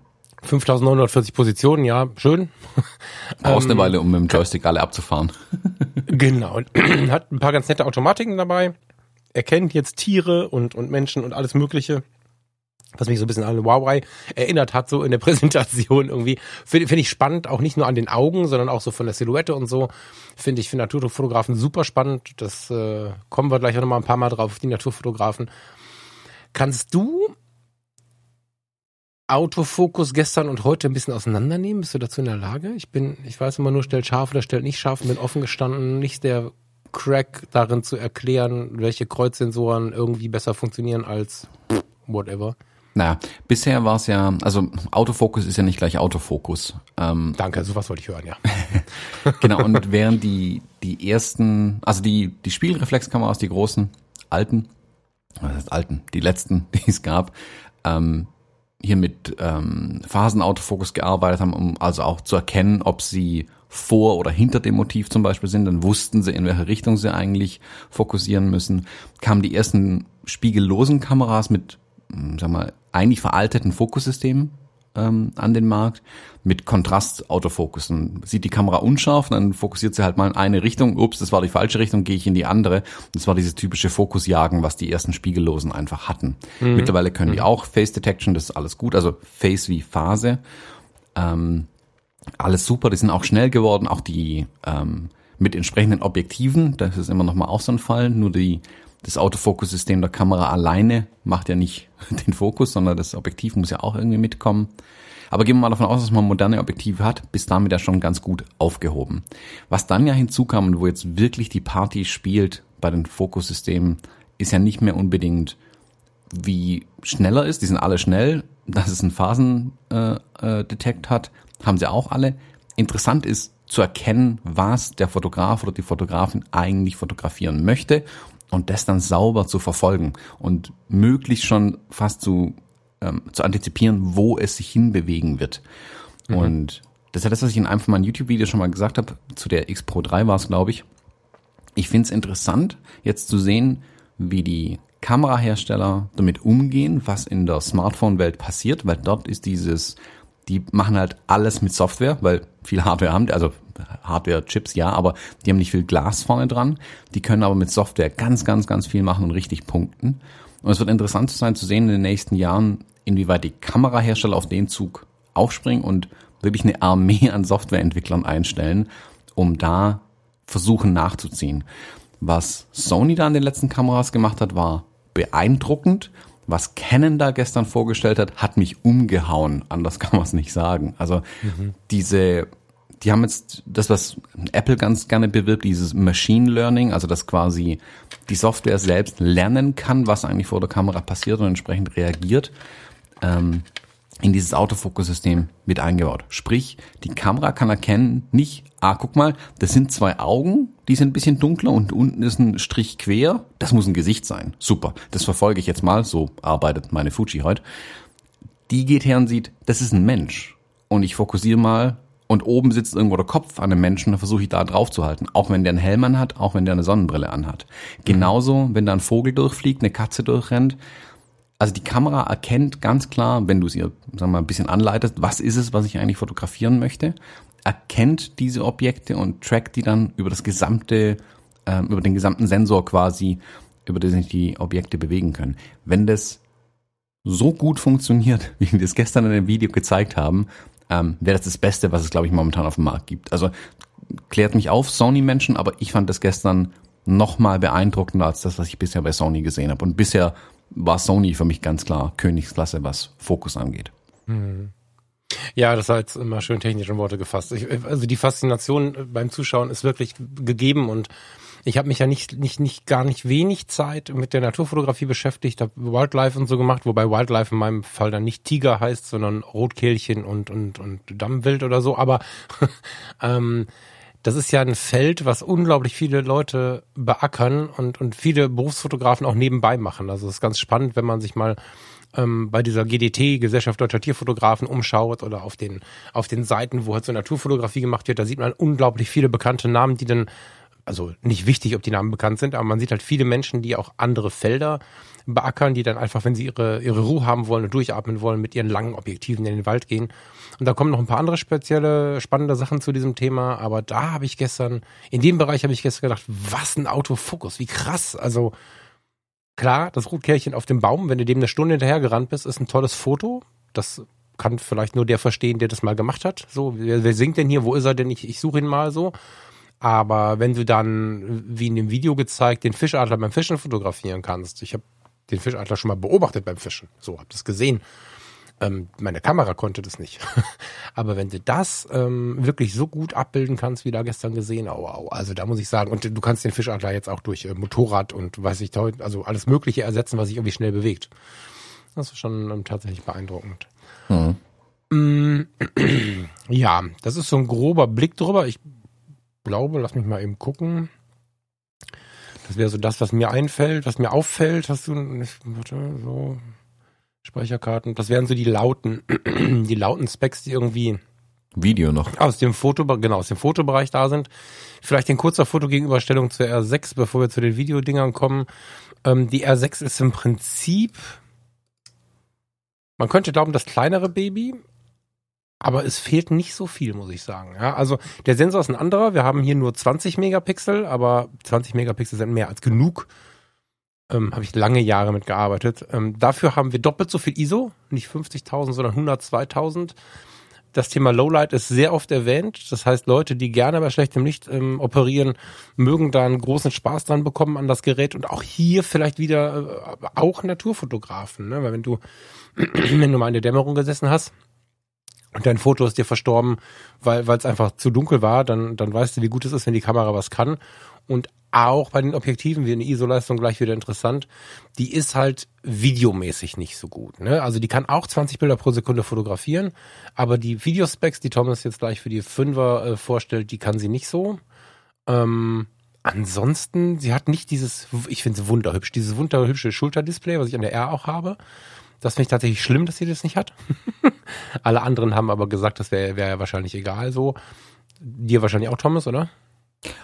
5940 Positionen, ja, schön. Brauchst ähm, eine Weile, um mit dem Joystick alle abzufahren. genau. Hat ein paar ganz nette Automatiken dabei erkennt jetzt Tiere und, und Menschen und alles Mögliche. Was mich so ein bisschen an Huawei erinnert hat, so in der Präsentation irgendwie. Finde find ich spannend, auch nicht nur an den Augen, sondern auch so von der Silhouette und so. Finde ich für Naturfotografen super spannend. Das äh, kommen wir gleich auch nochmal ein paar Mal drauf, die Naturfotografen. Kannst du Autofokus gestern und heute ein bisschen auseinandernehmen? Bist du dazu in der Lage? Ich bin, ich weiß immer nur, stellt scharf oder stellt nicht scharf, bin offen gestanden, nicht der Crack darin zu erklären, welche Kreuzsensoren irgendwie besser funktionieren als whatever. Naja, bisher war es ja, also Autofokus ist ja nicht gleich Autofokus. Ähm, Danke, sowas wollte ich hören, ja. genau, und während die, die ersten, also die, die Spielreflexkameras, die großen, alten, was heißt alten, die letzten, die es gab, ähm, hier mit ähm, Phasenautofokus gearbeitet haben, um also auch zu erkennen, ob sie vor oder hinter dem Motiv zum Beispiel sind, dann wussten sie, in welche Richtung sie eigentlich fokussieren müssen. Kamen die ersten spiegellosen Kameras mit, hm, sag mal, eigentlich veralteten Fokussystemen ähm, an den Markt mit Kontrast-Autofokus. Sieht die Kamera unscharf, dann fokussiert sie halt mal in eine Richtung. Ups, das war die falsche Richtung, gehe ich in die andere. Das war dieses typische Fokusjagen, was die ersten Spiegellosen einfach hatten. Mhm. Mittlerweile können die mhm. auch Face Detection, das ist alles gut, also Face wie Phase. Ähm, alles super, die sind auch schnell geworden, auch die ähm, mit entsprechenden Objektiven, das ist immer noch mal auch so ein Fall, nur die das Autofokussystem der Kamera alleine macht ja nicht den Fokus, sondern das Objektiv muss ja auch irgendwie mitkommen. Aber gehen wir mal davon aus, dass man moderne Objektive hat, bis damit ja schon ganz gut aufgehoben. Was dann ja hinzukam und wo jetzt wirklich die Party spielt bei den Fokussystemen, ist ja nicht mehr unbedingt wie schneller ist. Die sind alle schnell, dass es einen Phasendetekt äh, äh, hat, haben sie auch alle. Interessant ist zu erkennen, was der Fotograf oder die Fotografin eigentlich fotografieren möchte und das dann sauber zu verfolgen und möglichst schon fast zu, ähm, zu antizipieren, wo es sich hinbewegen wird. Mhm. Und das ist ja das, was ich in einem von meinen YouTube-Videos schon mal gesagt habe, zu der X Pro 3 war es, glaube ich. Ich finde es interessant, jetzt zu sehen, wie die Kamerahersteller damit umgehen, was in der Smartphone-Welt passiert, weil dort ist dieses, die machen halt alles mit Software, weil viel Hardware haben, also Hardware-Chips ja, aber die haben nicht viel Glas vorne dran. Die können aber mit Software ganz, ganz, ganz viel machen und richtig punkten. Und es wird interessant sein zu sehen in den nächsten Jahren, inwieweit die Kamerahersteller auf den Zug aufspringen und wirklich eine Armee an Softwareentwicklern einstellen, um da versuchen nachzuziehen. Was Sony da an den letzten Kameras gemacht hat, war beeindruckend. Was Canon da gestern vorgestellt hat, hat mich umgehauen. Anders kann man es nicht sagen. Also mhm. diese die haben jetzt das, was Apple ganz gerne bewirbt, dieses Machine Learning, also dass quasi die Software selbst lernen kann, was eigentlich vor der Kamera passiert und entsprechend reagiert, ähm, in dieses Autofokussystem mit eingebaut. Sprich, die Kamera kann erkennen, nicht, ah, guck mal, das sind zwei Augen, die sind ein bisschen dunkler und unten ist ein Strich quer, das muss ein Gesicht sein. Super, das verfolge ich jetzt mal, so arbeitet meine Fuji heute. Die geht her und sieht, das ist ein Mensch. Und ich fokussiere mal und oben sitzt irgendwo der Kopf an einem Menschen, dann versuche ich da drauf zu halten. Auch wenn der einen Helm anhat, auch wenn der eine Sonnenbrille anhat. Genauso, wenn da ein Vogel durchfliegt, eine Katze durchrennt. Also die Kamera erkennt ganz klar, wenn du sie, sagen wir mal, ein bisschen anleitest, was ist es, was ich eigentlich fotografieren möchte, erkennt diese Objekte und trackt die dann über das gesamte, äh, über den gesamten Sensor quasi, über den sich die Objekte bewegen können. Wenn das so gut funktioniert, wie wir das gestern in dem Video gezeigt haben, ähm, wäre das das Beste, was es, glaube ich, momentan auf dem Markt gibt. Also klärt mich auf, Sony-Menschen, aber ich fand das gestern noch mal beeindruckender als das, was ich bisher bei Sony gesehen habe. Und bisher war Sony für mich ganz klar Königsklasse, was Fokus angeht. Mhm. Ja, das war jetzt immer schön technisch in Worte gefasst. Ich, also die Faszination beim Zuschauen ist wirklich gegeben und ich habe mich ja nicht, nicht, nicht, gar nicht wenig Zeit mit der Naturfotografie beschäftigt, habe Wildlife und so gemacht, wobei Wildlife in meinem Fall dann nicht Tiger heißt, sondern Rotkehlchen und, und, und Dammwild oder so. Aber ähm, das ist ja ein Feld, was unglaublich viele Leute beackern und, und viele Berufsfotografen auch nebenbei machen. Also es ist ganz spannend, wenn man sich mal ähm, bei dieser GDT, Gesellschaft Deutscher Tierfotografen, umschaut oder auf den, auf den Seiten, wo halt so Naturfotografie gemacht wird, da sieht man unglaublich viele bekannte Namen, die dann also nicht wichtig, ob die Namen bekannt sind, aber man sieht halt viele Menschen, die auch andere Felder beackern, die dann einfach, wenn sie ihre, ihre Ruhe haben wollen und durchatmen wollen, mit ihren langen Objektiven in den Wald gehen. Und da kommen noch ein paar andere spezielle, spannende Sachen zu diesem Thema, aber da habe ich gestern, in dem Bereich habe ich gestern gedacht, was ein Autofokus, wie krass. Also klar, das Rotkehrchen auf dem Baum, wenn du dem eine Stunde hinterher gerannt bist, ist ein tolles Foto. Das kann vielleicht nur der verstehen, der das mal gemacht hat. So, wer, wer singt denn hier? Wo ist er denn? Ich, ich suche ihn mal so. Aber wenn du dann, wie in dem Video gezeigt, den Fischadler beim Fischen fotografieren kannst, ich habe den Fischadler schon mal beobachtet beim Fischen, so, hab das gesehen. Ähm, meine Kamera konnte das nicht. Aber wenn du das ähm, wirklich so gut abbilden kannst, wie da gestern gesehen, au, au, also da muss ich sagen, und du kannst den Fischadler jetzt auch durch äh, Motorrad und weiß ich, also alles Mögliche ersetzen, was sich irgendwie schnell bewegt. Das ist schon ähm, tatsächlich beeindruckend. Mhm. Ja, das ist so ein grober Blick drüber. Ich glaube, lass mich mal eben gucken. Das wäre so das, was mir einfällt, was mir auffällt. Hast du, warte, so, Speicherkarten. Das wären so die lauten, die lauten Specs, die irgendwie Video noch. Aus dem Foto, genau, aus dem Fotobereich da sind. Vielleicht in kurzer Fotogegenüberstellung zur R6, bevor wir zu den Videodingern kommen. Ähm, die R6 ist im Prinzip, man könnte glauben, das kleinere Baby, aber es fehlt nicht so viel, muss ich sagen. Ja, also der Sensor ist ein anderer. Wir haben hier nur 20 Megapixel, aber 20 Megapixel sind mehr als genug. Ähm, Habe ich lange Jahre mit gearbeitet. Ähm, dafür haben wir doppelt so viel ISO, nicht 50.000, sondern 102.000. Das Thema Lowlight ist sehr oft erwähnt. Das heißt, Leute, die gerne bei schlechtem Licht ähm, operieren, mögen da einen großen Spaß dran bekommen an das Gerät. Und auch hier vielleicht wieder äh, auch Naturfotografen. Ne? Weil wenn du, wenn du mal in der Dämmerung gesessen hast, und dein Foto ist dir verstorben, weil es einfach zu dunkel war, dann, dann weißt du, wie gut es ist, wenn die Kamera was kann. Und auch bei den Objektiven, wie eine ISO-Leistung gleich wieder interessant, die ist halt videomäßig nicht so gut. Ne? Also die kann auch 20 Bilder pro Sekunde fotografieren, aber die Videospecs, die Thomas jetzt gleich für die Fünfer äh, vorstellt, die kann sie nicht so. Ähm, ansonsten, sie hat nicht dieses, ich finde sie wunderhübsch, dieses wunderhübsche Schulterdisplay, was ich an der R auch habe. Das finde ich tatsächlich schlimm, dass sie das nicht hat. Alle anderen haben aber gesagt, das wäre wär ja wahrscheinlich egal so. Dir wahrscheinlich auch, Thomas, oder?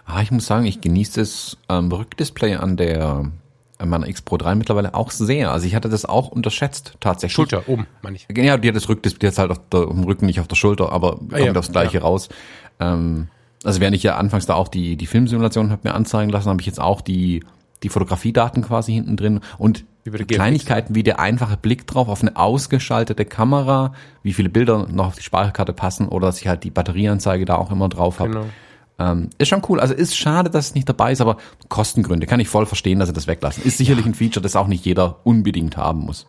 Ah, ich muss sagen, ich genieße das ähm, Rückdisplay an der an meiner X Pro 3 mittlerweile auch sehr. Also ich hatte das auch unterschätzt tatsächlich. Schulter oben, meine ich. Ja, die hat das Rückdisplay jetzt halt auf, der, auf dem Rücken, nicht auf der Schulter, aber kommt ah, ja, aufs Gleiche ja. raus. Ähm, also während ich ja anfangs da auch die die Filmsimulation habe mir anzeigen lassen, habe ich jetzt auch die die Fotografiedaten quasi hinten drin und Kleinigkeiten wie der einfache Blick drauf auf eine ausgeschaltete Kamera, wie viele Bilder noch auf die Speicherkarte passen oder dass ich halt die Batterieanzeige da auch immer drauf habe. Genau. Ähm, ist schon cool. Also ist schade, dass es nicht dabei ist, aber Kostengründe kann ich voll verstehen, dass sie das weglassen. Ist sicherlich ja. ein Feature, das auch nicht jeder unbedingt haben muss.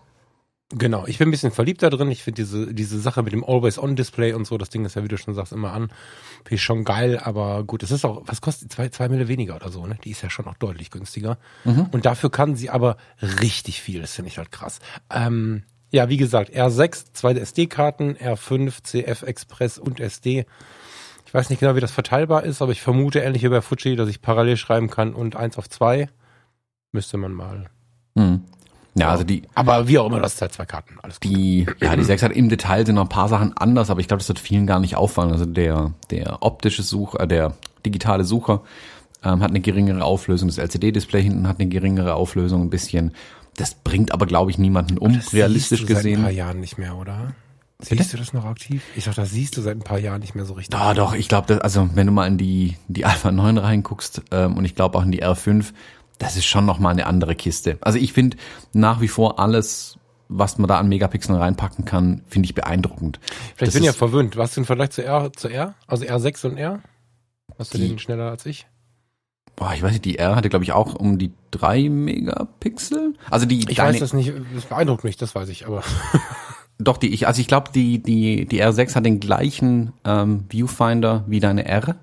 Genau, ich bin ein bisschen verliebt da drin. Ich finde diese, diese Sache mit dem Always-On-Display und so, das Ding ist ja, wie du schon sagst, immer an. Finde ich schon geil, aber gut, es ist auch, was kostet zwei, zwei Mille weniger oder so, ne? Die ist ja schon auch deutlich günstiger. Mhm. Und dafür kann sie aber richtig viel, das finde ich halt krass. Ähm, ja, wie gesagt, R6, zwei SD-Karten, R5, CF Express und SD. Ich weiß nicht genau, wie das verteilbar ist, aber ich vermute ähnlich wie bei Fuji, dass ich parallel schreiben kann und eins auf zwei. Müsste man mal. Mhm. Ja, also die. Aber wie auch immer, das ist halt zwei Karten. Alles gut. Die, ja, die 6 hat im Detail sind noch ein paar Sachen anders, aber ich glaube, das wird vielen gar nicht auffallen. Also der, der optische Sucher, äh, der digitale Sucher ähm, hat eine geringere Auflösung. Das LCD-Display hinten hat eine geringere Auflösung ein bisschen. Das bringt aber, glaube ich, niemanden um, das realistisch siehst du gesehen. Seit ein paar Jahren nicht mehr, oder? Siehst Bitte? du das noch aktiv? Ich dachte, das siehst du seit ein paar Jahren nicht mehr so richtig. Ah, doch, ich glaube, also wenn du mal in die, die Alpha 9 reinguckst ähm, und ich glaube auch in die R5, das ist schon nochmal eine andere Kiste. Also ich finde nach wie vor alles, was man da an Megapixeln reinpacken kann, finde ich beeindruckend. Vielleicht das bin ich ja verwöhnt. Was du im Vergleich zu R, zu R? Also R6 und R? Hast du den schneller als ich? Boah, ich weiß nicht, die R hatte, glaube ich, auch um die drei Megapixel. Also die. Ich deine, weiß das nicht, das beeindruckt mich, das weiß ich, aber. Doch, die ich, also ich glaube, die, die, die R6 hat den gleichen ähm, Viewfinder wie deine R.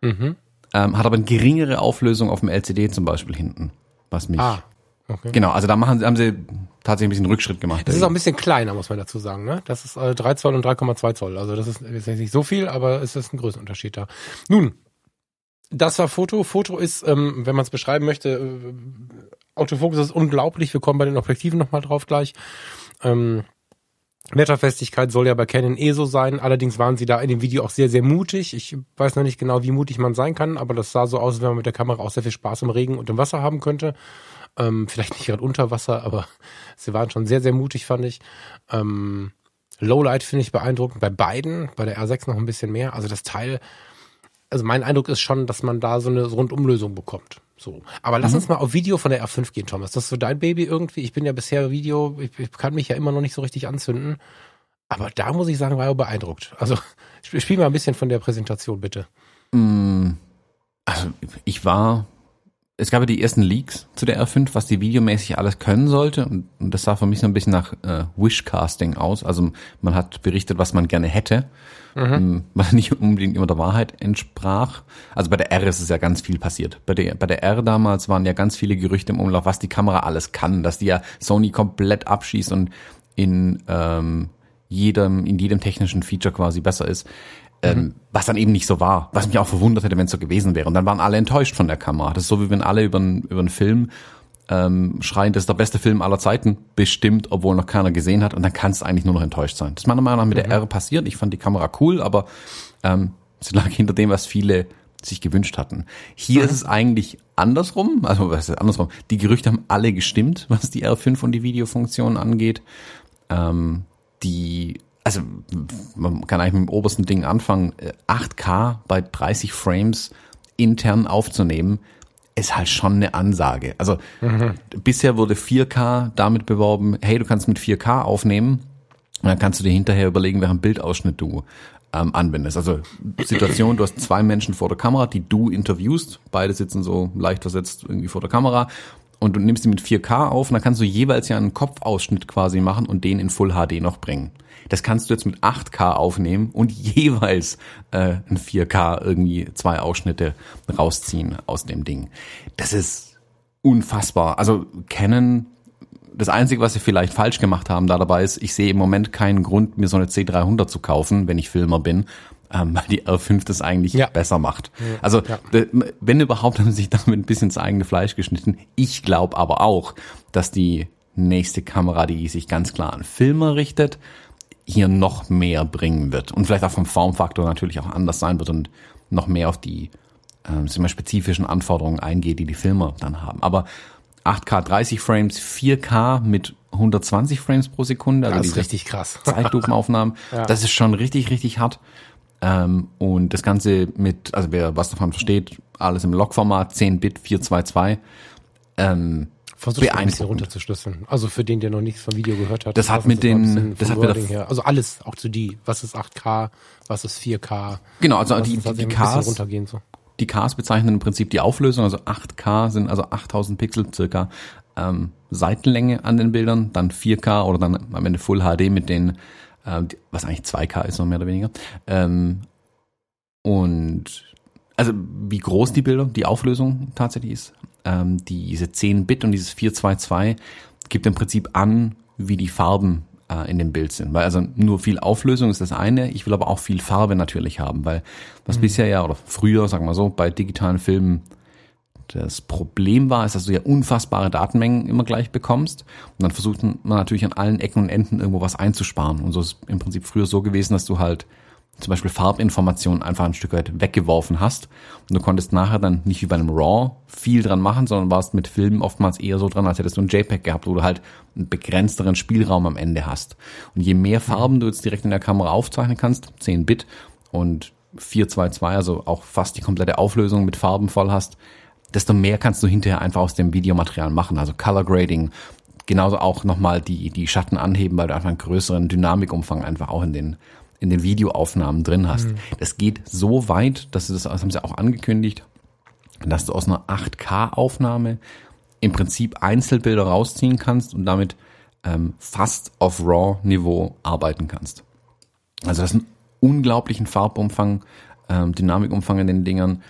Mhm. Ähm, hat aber eine geringere Auflösung auf dem LCD zum Beispiel hinten. Was mich. Ah, okay. Genau, also da machen, haben sie tatsächlich ein bisschen Rückschritt gemacht. Das ist auch ein bisschen kleiner, muss man dazu sagen. Ne? Das ist äh, 3 Zoll und 3,2 Zoll. Also das ist, ist nicht so viel, aber es ist ein größerer Unterschied da. Nun, das war Foto. Foto ist, ähm, wenn man es beschreiben möchte, äh, Autofokus ist unglaublich. Wir kommen bei den Objektiven nochmal drauf gleich. Ähm, Wetterfestigkeit soll ja bei Canon eh so sein. Allerdings waren sie da in dem Video auch sehr, sehr mutig. Ich weiß noch nicht genau, wie mutig man sein kann, aber das sah so aus, als wenn man mit der Kamera auch sehr viel Spaß im Regen und im Wasser haben könnte. Ähm, vielleicht nicht gerade unter Wasser, aber sie waren schon sehr, sehr mutig, fand ich. Ähm, Lowlight finde ich beeindruckend bei beiden, bei der R6 noch ein bisschen mehr. Also das Teil, also mein Eindruck ist schon, dass man da so eine Rundumlösung bekommt. So. Aber lass mhm. uns mal auf Video von der R5 gehen, Thomas. Das ist so dein Baby irgendwie. Ich bin ja bisher Video, ich, ich kann mich ja immer noch nicht so richtig anzünden. Aber da muss ich sagen, war er beeindruckt. Also spiel mal ein bisschen von der Präsentation, bitte. Mm, also ich war, es gab ja die ersten Leaks zu der R5, was die videomäßig alles können sollte. Und, das sah für mich so ein bisschen nach äh, Wishcasting aus. Also man hat berichtet, was man gerne hätte mhm. Ähm, was nicht unbedingt immer der Wahrheit entsprach. Also bei der R ist es ja ganz viel passiert. Bei der, bei der R damals waren ja ganz viele Gerüchte im Umlauf, was die Kamera alles kann, dass die ja Sony komplett abschießt und in ähm, jedem, in jedem technischen Feature quasi besser ist. Ähm, mhm. was dann eben nicht so war, was mich auch verwundert hätte, wenn es so gewesen wäre. Und dann waren alle enttäuscht von der Kamera. Das ist so, wie wenn alle über, über einen Film ähm, schreien, das ist der beste Film aller Zeiten, bestimmt, obwohl noch keiner gesehen hat. Und dann kannst du eigentlich nur noch enttäuscht sein. Das ist meiner Meinung nach mit mhm. der R passiert. Ich fand die Kamera cool, aber ähm, sie lag hinter dem, was viele sich gewünscht hatten. Hier mhm. ist es eigentlich andersrum, also was ist andersrum? Die Gerüchte haben alle gestimmt, was die R5 und die Videofunktion angeht. Ähm, die, also man kann eigentlich mit dem obersten Ding anfangen, 8K äh, bei 30 Frames intern aufzunehmen ist halt schon eine Ansage. Also mhm. bisher wurde 4K damit beworben, hey, du kannst mit 4K aufnehmen und dann kannst du dir hinterher überlegen, welchen Bildausschnitt du ähm, anwendest. Also Situation, du hast zwei Menschen vor der Kamera, die du interviewst, beide sitzen so leicht versetzt irgendwie vor der Kamera und du nimmst die mit 4K auf und dann kannst du jeweils ja einen Kopfausschnitt quasi machen und den in Full HD noch bringen. Das kannst du jetzt mit 8K aufnehmen und jeweils äh, in 4K irgendwie zwei Ausschnitte rausziehen aus dem Ding. Das ist unfassbar. Also Canon, das Einzige, was sie vielleicht falsch gemacht haben da dabei ist, ich sehe im Moment keinen Grund, mir so eine C300 zu kaufen, wenn ich Filmer bin, ähm, weil die R5 das eigentlich ja. besser macht. Ja. Also ja. wenn überhaupt, haben sie sich damit ein bisschen ins eigene Fleisch geschnitten. Ich glaube aber auch, dass die nächste Kamera, die sich ganz klar an Filmer richtet, hier noch mehr bringen wird und vielleicht auch vom Formfaktor natürlich auch anders sein wird und noch mehr auf die äh, spezifischen Anforderungen eingeht, die die Filmer dann haben. Aber 8K 30 Frames, 4K mit 120 Frames pro Sekunde, also das ist richtig krass. Zeitlupenaufnahmen, ja. das ist schon richtig, richtig hart. Ähm, und das Ganze mit, also wer was davon versteht, alles im Log-Format, 10 Bit, 422. Ähm, Versuch ein bisschen runterzuschlüsseln. Also für den, der noch nichts vom Video gehört hat. Das hat mit den, das hat mit her. Also alles, auch zu die, was ist 8K, was ist 4K. Genau, also die, die, die Ks, runtergehen so. Die Ks bezeichnen im Prinzip die Auflösung, also 8K sind also 8000 Pixel circa ähm, Seitenlänge an den Bildern, dann 4K oder dann am Ende Full HD mit den, äh, was eigentlich 2K ist, noch mehr oder weniger. Ähm, und also wie groß die Bilder, die Auflösung tatsächlich ist, ähm, diese 10 Bit und dieses 422 gibt im Prinzip an, wie die Farben äh, in dem Bild sind. Weil also nur viel Auflösung ist das eine, ich will aber auch viel Farbe natürlich haben, weil was mhm. bisher ja oder früher, sagen wir so, bei digitalen Filmen das Problem war, ist, dass du ja unfassbare Datenmengen immer gleich bekommst. Und dann versucht man natürlich an allen Ecken und Enden irgendwo was einzusparen. Und so ist im Prinzip früher so gewesen, dass du halt zum Beispiel Farbinformationen einfach ein Stück weit weggeworfen hast. Und du konntest nachher dann nicht wie bei einem RAW viel dran machen, sondern warst mit Filmen oftmals eher so dran, als hättest du ein JPEG gehabt, wo du halt einen begrenzteren Spielraum am Ende hast. Und je mehr Farben du jetzt direkt in der Kamera aufzeichnen kannst, 10 Bit und 422, also auch fast die komplette Auflösung mit Farben voll hast, desto mehr kannst du hinterher einfach aus dem Videomaterial machen. Also Color Grading, genauso auch nochmal die, die Schatten anheben, weil du einfach einen größeren Dynamikumfang einfach auch in den in den Videoaufnahmen drin hast. Mhm. Das geht so weit, dass du das, das haben sie auch angekündigt, dass du aus einer 8K-Aufnahme im Prinzip Einzelbilder rausziehen kannst und damit ähm, fast auf RAW-Niveau arbeiten kannst. Also das ist ein unglaublichen Farbumfang, ähm, Dynamikumfang in den Dingern.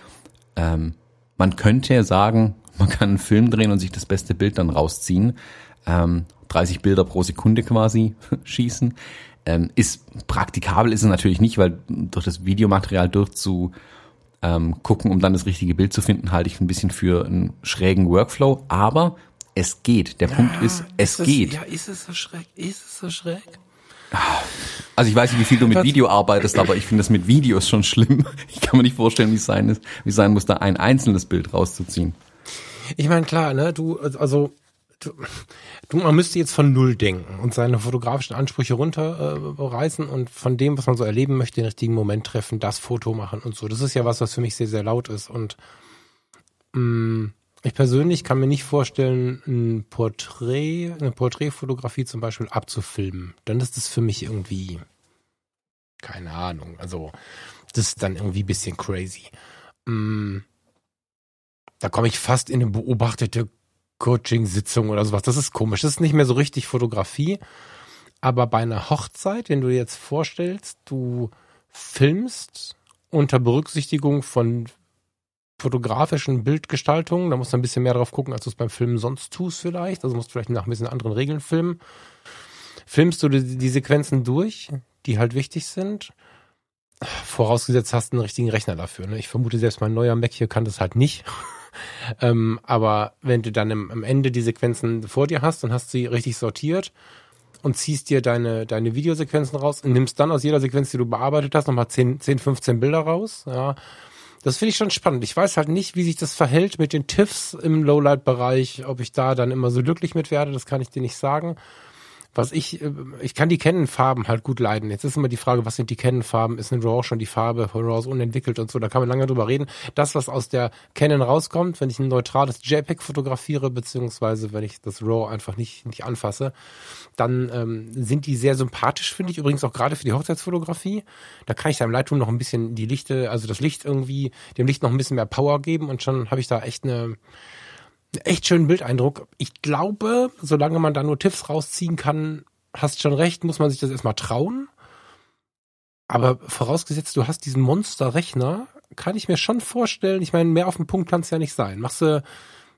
Ähm, man könnte ja sagen, man kann einen Film drehen und sich das beste Bild dann rausziehen. Ähm, 30 Bilder pro Sekunde quasi schießen. Ähm, ist praktikabel ist es natürlich nicht, weil durch das Videomaterial durchzu ähm, gucken, um dann das richtige Bild zu finden, halte ich ein bisschen für einen schrägen Workflow. Aber es geht. Der ja, Punkt ist, es ist geht. ja, ist es so schräg? Ist es so schräg? Also ich weiß nicht, wie viel du mit Video arbeitest, aber ich finde das mit Videos schon schlimm. Ich kann mir nicht vorstellen, wie es sein, ist, wie es sein muss, da ein einzelnes Bild rauszuziehen. Ich meine, klar, ne, du, also du, man müsste jetzt von Null denken und seine fotografischen Ansprüche runterreißen äh, und von dem, was man so erleben möchte, den richtigen Moment treffen, das Foto machen und so. Das ist ja was, was für mich sehr, sehr laut ist und mh, mm, ich persönlich kann mir nicht vorstellen, ein Porträt, eine Porträtfotografie zum Beispiel abzufilmen. Dann ist das für mich irgendwie, keine Ahnung, also das ist dann irgendwie bisschen crazy. Mm, da komme ich fast in eine beobachtete Coaching-Sitzung oder sowas. Das ist komisch. Das ist nicht mehr so richtig Fotografie. Aber bei einer Hochzeit, wenn du dir jetzt vorstellst, du filmst unter Berücksichtigung von fotografischen Bildgestaltungen, da musst du ein bisschen mehr drauf gucken, als du es beim Filmen sonst tust vielleicht. Also musst du vielleicht nach ein bisschen anderen Regeln filmen. Filmst du die, Sequenzen durch, die halt wichtig sind. Vorausgesetzt hast du einen richtigen Rechner dafür. Ne? Ich vermute, selbst mein neuer Mac hier kann das halt nicht. ähm, aber wenn du dann im, am Ende die Sequenzen vor dir hast und hast sie richtig sortiert und ziehst dir deine, deine Videosequenzen raus und nimmst dann aus jeder Sequenz, die du bearbeitet hast, nochmal 10, 10, 15 Bilder raus, ja, das finde ich schon spannend. Ich weiß halt nicht, wie sich das verhält mit den TIFFs im Lowlight-Bereich, ob ich da dann immer so glücklich mit werde, das kann ich dir nicht sagen was ich, äh, ich kann die Canon-Farben halt gut leiden. Jetzt ist immer die Frage, was sind die Canon-Farben? Ist ein RAW schon die Farbe? RAW ist unentwickelt und so. Da kann man lange drüber reden. Das, was aus der Canon rauskommt, wenn ich ein neutrales JPEG fotografiere, beziehungsweise wenn ich das RAW einfach nicht, nicht anfasse, dann ähm, sind die sehr sympathisch, finde ich. Übrigens auch gerade für die Hochzeitsfotografie. Da kann ich da im Lightroom noch ein bisschen die Lichte, also das Licht irgendwie, dem Licht noch ein bisschen mehr Power geben und schon habe ich da echt eine echt schönen Bildeindruck. Ich glaube, solange man da nur TIFFs rausziehen kann, hast schon recht, muss man sich das erstmal trauen. Aber vorausgesetzt, du hast diesen Monsterrechner, kann ich mir schon vorstellen, ich meine, mehr auf den Punkt kann es ja nicht sein. Machst du,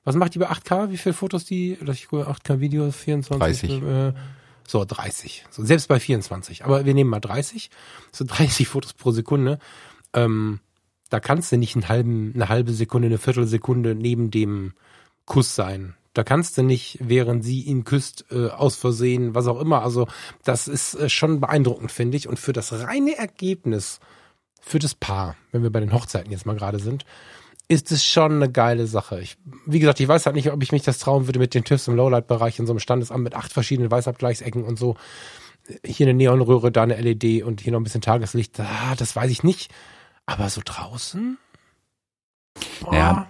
was macht die bei 8K? Wie viele Fotos die, ich gucke 8K Videos, 24? 30. Äh, so, 30. So, selbst bei 24. Aber wir nehmen mal 30. So 30 Fotos pro Sekunde. Ähm, da kannst du nicht einen halben, eine halbe Sekunde, eine Viertelsekunde neben dem Kuss sein. Da kannst du nicht, während sie ihn küsst, äh, aus Versehen, was auch immer. Also das ist äh, schon beeindruckend, finde ich. Und für das reine Ergebnis, für das Paar, wenn wir bei den Hochzeiten jetzt mal gerade sind, ist es schon eine geile Sache. Ich, wie gesagt, ich weiß halt nicht, ob ich mich das trauen würde mit den TÜVs im Lowlight-Bereich in so einem Standesamt mit acht verschiedenen Weißabgleichsecken und so. Hier eine Neonröhre, da eine LED und hier noch ein bisschen Tageslicht. Ah, das weiß ich nicht. Aber so draußen? Boah. Ja,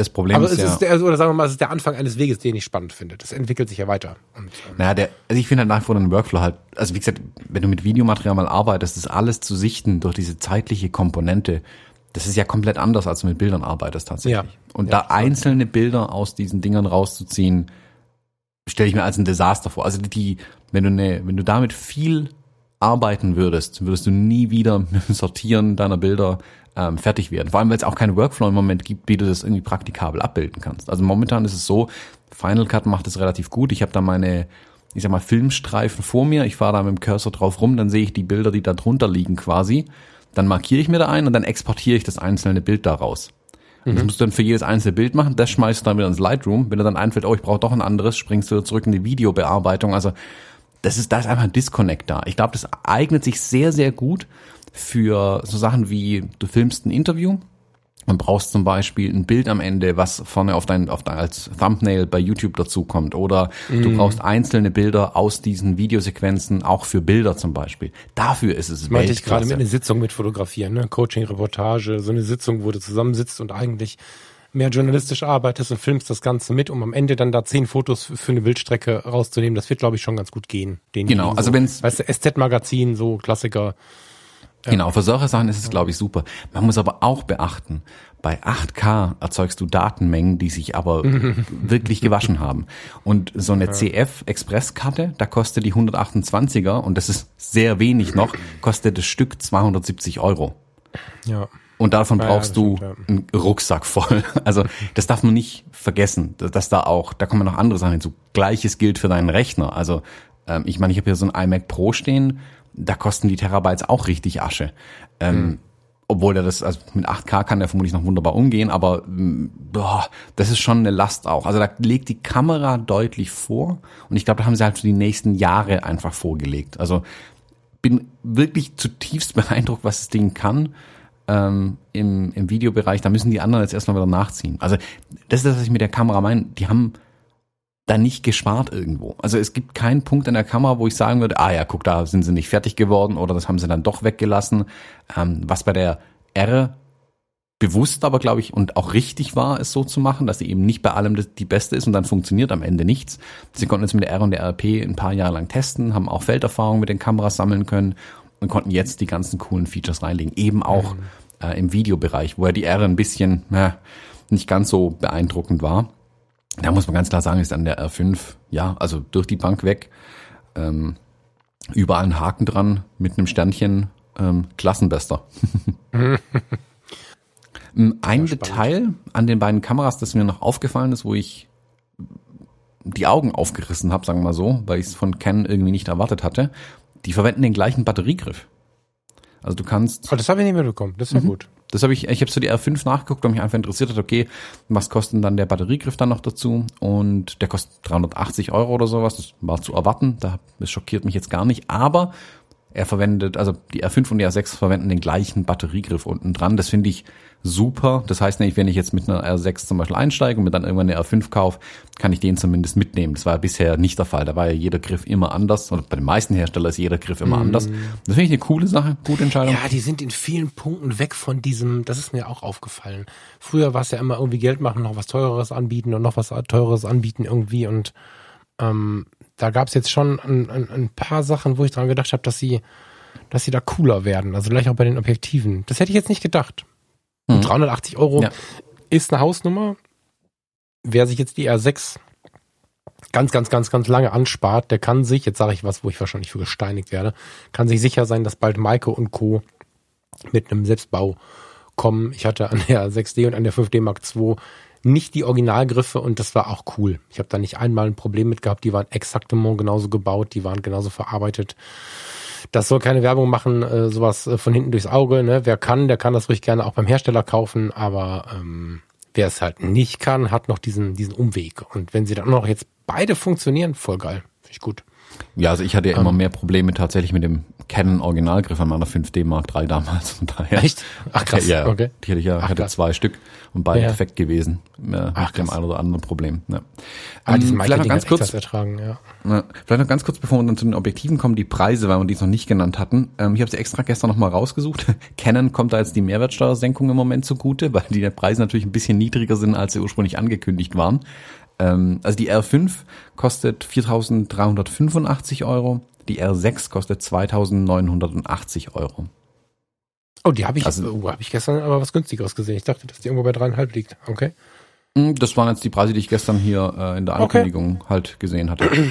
das Problem Aber ist es ja, ist der, oder sagen wir mal, es ist der Anfang eines Weges, den ich spannend finde. Das entwickelt sich ja weiter. Und, ähm, naja, der, also ich finde halt nach wie vor den Workflow halt, also wie gesagt, wenn du mit Videomaterial mal arbeitest, ist alles zu sichten durch diese zeitliche Komponente. Das ist ja komplett anders, als du mit Bildern arbeitest tatsächlich. Ja. Und Ja, da einzelne Bilder aus diesen Dingern rauszuziehen, stelle ich mir als ein Desaster vor. Also die, wenn du eine, wenn du damit viel arbeiten würdest, würdest du nie wieder mit dem Sortieren deiner Bilder ähm, fertig werden. Vor allem, weil es auch keinen Workflow im Moment gibt, wie du das irgendwie praktikabel abbilden kannst. Also momentan ist es so, Final Cut macht es relativ gut. Ich habe da meine, ich sag mal, Filmstreifen vor mir. Ich fahre da mit dem Cursor drauf rum, dann sehe ich die Bilder, die da drunter liegen quasi. Dann markiere ich mir da ein und dann exportiere ich das einzelne Bild daraus. Und Das musst du dann für jedes einzelne Bild machen. Das schmeißt du dann wieder ins Lightroom. Wenn dir dann einfällt, oh, ich brauche doch ein anderes, springst du zurück in die Videobearbeitung. Also das ist, da ist einfach ein Disconnect da. Ich glaube, das eignet sich sehr, sehr gut für so Sachen wie, du filmst ein Interview und brauchst zum Beispiel ein Bild am Ende, was vorne auf dein, auf dein als Thumbnail bei YouTube dazukommt. Oder du brauchst einzelne Bilder aus diesen Videosequenzen, auch für Bilder zum Beispiel. Dafür ist es meinte ich gerade mit einer Sitzung mit Fotografieren, ne? Coaching, Reportage, so eine Sitzung, wo du zusammensitzt und eigentlich mehr journalistisch arbeitest und filmst das Ganze mit, um am Ende dann da zehn Fotos für eine Bildstrecke rauszunehmen. Das wird, glaube ich, schon ganz gut gehen. Den Genau, so, also wenn's- Weißt du, SZ-Magazin, so Klassiker. Genau, für solche Sachen ist es, glaube ich, super. Man muss aber auch beachten, bei 8K erzeugst du Datenmengen, die sich aber wirklich gewaschen haben. Und so eine CF-Expresskarte, da kostet die 128er, und das ist sehr wenig noch, kostet das Stück 270 Euro. Ja. Und davon Ja, brauchst das du stimmt, einen Rucksack voll. Also das darf man nicht vergessen, dass, dass da auch, da kommen noch andere Sachen hinzu. Gleiches gilt für deinen Rechner. Also ähm, ich meine, ich habe hier so ein iMac Pro stehen, da kosten die Terabytes auch richtig Asche. Ähm, Obwohl der das, also mit 8K kann der vermutlich noch wunderbar umgehen, aber ähm, boah, das ist schon eine Last auch. Also da legt die Kamera deutlich vor und ich glaube, da haben sie halt für die nächsten Jahre einfach vorgelegt. Also bin wirklich zutiefst beeindruckt, was das Ding kann ähm, im, im Videobereich. Da müssen die anderen jetzt erstmal wieder nachziehen. Also das ist das, was ich mit der Kamera meine. Die haben da nicht gespart irgendwo. Also es gibt keinen Punkt an der Kamera, wo ich sagen würde, ah ja, guck, da sind sie nicht fertig geworden oder das haben sie dann doch weggelassen. Ähm, was bei der R bewusst aber, glaube ich, und auch richtig war, es so zu machen, dass sie eben nicht bei allem die beste ist und dann funktioniert am Ende nichts. Sie konnten jetzt mit der R und der RP ein paar Jahre lang testen, haben auch Felderfahrung mit den Kameras sammeln können und konnten jetzt die ganzen coolen Features reinlegen. Eben auch äh, im Videobereich, wo ja die R ein bisschen äh, nicht ganz so beeindruckend war. Da muss man ganz klar sagen, ist an der R5, ja, also durch die Bank weg, ähm, überall ein Haken dran mit einem Sternchen, ähm, Klassenbester. Ähm, Ein. Detail an den beiden Kameras, das mir noch aufgefallen ist, wo ich die Augen aufgerissen habe, sagen wir mal so, weil ich es von Canon irgendwie nicht erwartet hatte, die verwenden den gleichen Batteriegriff. Also du kannst Oh, das habe ich nicht mitbekommen. Das ist ja gut. Das habe ich, ich habe so die R5 nachgeguckt, weil mich einfach interessiert hat, okay, was kostet dann der Batteriegriff dann noch dazu? Und der kostet 380 Euro oder sowas, das war zu erwarten, da, das schockiert mich jetzt gar nicht, aber er verwendet, also die R5 und die R6 verwenden den gleichen Batteriegriff unten dran, das finde ich super. Das heißt nämlich, wenn ich jetzt mit einer R6 zum Beispiel einsteige und mir dann irgendwann eine R5 kaufe, kann ich den zumindest mitnehmen. Das war ja bisher nicht der Fall. Da war ja jeder Griff immer anders. Oder bei den meisten Herstellern ist jeder Griff immer anders. Das finde ich eine coole Sache, gute Entscheidung. Ja, die sind in vielen Punkten weg von diesem, das ist mir auch aufgefallen. Früher war es ja immer irgendwie Geld machen, noch was teureres anbieten und noch was teureres anbieten irgendwie und ähm, da gab es jetzt schon ein, ein, ein paar Sachen, wo ich dran gedacht habe, dass sie, dass sie da cooler werden. Also gleich auch bei den Objektiven. Das hätte ich jetzt nicht gedacht. Und 380 Euro Ja. ist eine Hausnummer. wer sich jetzt die R6 ganz, ganz, ganz, ganz lange anspart, der kann sich, jetzt sage ich was, wo ich wahrscheinlich für gesteinigt werde, kann sich sicher sein, dass bald Maike und Co. mit einem Selbstbau kommen. Ich hatte an der 6D und an der 5D Mark II nicht die Originalgriffe und das war auch cool. Ich habe da nicht einmal ein Problem mit gehabt. Die waren exaktement genauso gebaut, die waren genauso verarbeitet. Das soll keine Werbung machen, äh, sowas äh, von hinten durchs Auge. Ne? Wer kann, der kann das ruhig gerne auch beim Hersteller kaufen, aber ähm, wer es halt nicht kann, hat noch diesen, diesen Umweg. Und wenn sie dann noch jetzt beide funktionieren, voll geil. Finde ich gut. Ja, also ich hatte ja immer ähm. mehr Probleme tatsächlich mit dem Canon Originalgriff an meiner 5D Mark III damals. Von daher. Echt? Ach krass. Ja, okay. Die hatte ich ja, Ach, hatte zwei Stück und beide ja. perfekt gewesen. Ja, Ach, mit dem ein oder anderen Problem. Ja. Ah, um, vielleicht noch ganz kurz ertragen, ja. ja. Vielleicht noch ganz kurz, bevor wir dann zu den Objektiven kommen, die Preise, weil wir die noch nicht genannt hatten. Ähm, ich habe sie extra gestern noch mal rausgesucht. Canon kommt da jetzt die Mehrwertsteuersenkung im Moment zugute, weil die Preise natürlich ein bisschen niedriger sind, als sie ursprünglich angekündigt waren. Ähm, also die R5 kostet 4.385 Euro, die R6 kostet 2.980 Euro. Oh, die habe ich, also, oh, hab ich gestern aber was günstigeres gesehen. Ich dachte, dass die irgendwo bei dreieinhalb liegt. Okay. Hm, das waren jetzt die Preise, die ich gestern hier äh, in der Ankündigung okay. halt gesehen hatte.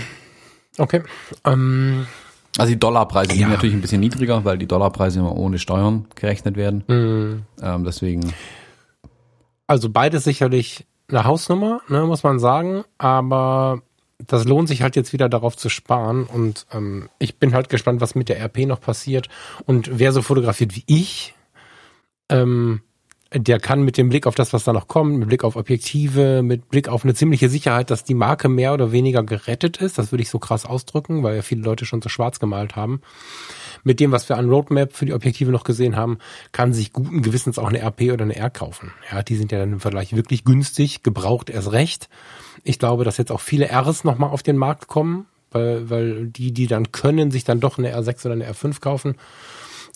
Okay. Ähm, also die Dollarpreise ja. sind natürlich ein bisschen niedriger, weil die Dollarpreise immer ohne Steuern gerechnet werden. Mhm. Ähm, deswegen. Also beides sicherlich eine Hausnummer, ne, muss man sagen, aber das lohnt sich halt jetzt wieder darauf zu sparen. Und ähm, ich bin halt gespannt, was mit der RP noch passiert. Und wer so fotografiert wie ich, ähm, der kann mit dem Blick auf das, was da noch kommt, mit Blick auf Objektive, mit Blick auf eine ziemliche Sicherheit, dass die Marke mehr oder weniger gerettet ist, das würde ich so krass ausdrücken, weil ja viele Leute schon so schwarz gemalt haben, mit dem, was wir an Roadmap für die Objektive noch gesehen haben, kann sich guten Gewissens auch eine RP oder eine R kaufen. Ja, die sind ja dann im Vergleich wirklich günstig, gebraucht erst recht. Ich glaube, dass jetzt auch viele Rs nochmal auf den Markt kommen, weil, weil die, die dann können, sich dann doch eine R6 oder eine R5 kaufen.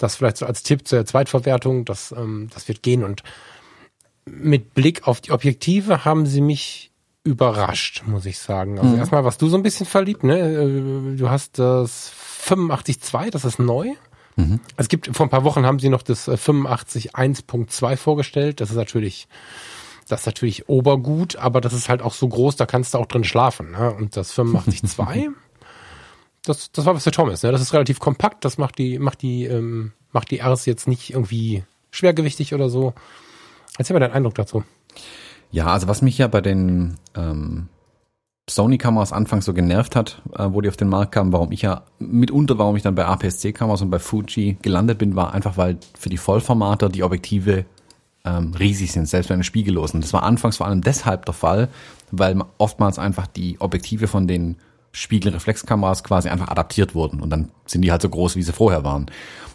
Das vielleicht so als Tipp zur Zweitverwertung, das, ähm, das wird gehen. Und mit Blick auf die Objektive haben sie mich überrascht, muss ich sagen. Also mhm. erstmal warst du so ein bisschen verliebt, ne? Äh, du hast das 85.2, das ist neu. Mhm. Es gibt, vor ein paar Wochen haben sie noch das 85.1.2 äh, vorgestellt. Das ist natürlich, das ist natürlich obergut, aber das ist halt auch so groß, da kannst du auch drin schlafen. Ne? Und das 85.2, das, das war was für Thomas. Ne? Das ist relativ kompakt, das macht die, macht die, ähm, macht die Rs jetzt nicht irgendwie schwergewichtig oder so. Erzähl mal deinen Eindruck dazu. Ja, also was mich ja bei den ähm, Sony-Kameras anfangs so genervt hat, äh, wo die auf den Markt kamen, warum ich ja mitunter, warum ich dann bei APS-C-Kameras und bei Fuji gelandet bin, war einfach, weil für die Vollformater die Objektive ähm, riesig sind, selbst bei den spiegellosen. Das war anfangs vor allem deshalb der Fall, weil oftmals einfach die Objektive von den Spiegelreflexkameras quasi einfach adaptiert wurden und dann sind die halt so groß, wie sie vorher waren.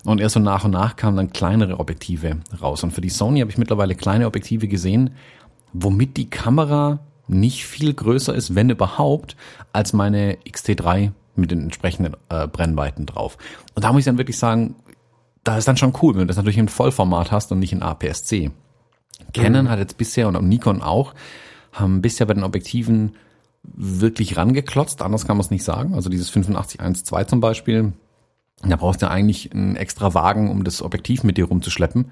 Und erst so nach und nach kamen dann kleinere Objektive raus. Und für die Sony habe ich mittlerweile kleine Objektive gesehen, womit die Kamera nicht viel größer ist, wenn überhaupt, als meine XT3 mit den entsprechenden äh, Brennweiten drauf. Und da muss ich dann wirklich sagen, da ist dann schon cool, wenn du das natürlich in Vollformat hast und nicht in APS-C. Canon mhm. hat jetzt bisher und Nikon auch, haben bisher bei den Objektiven wirklich rangeklotzt, anders kann man es nicht sagen. Also dieses 8512 zum Beispiel, da brauchst du eigentlich einen extra Wagen, um das Objektiv mit dir rumzuschleppen.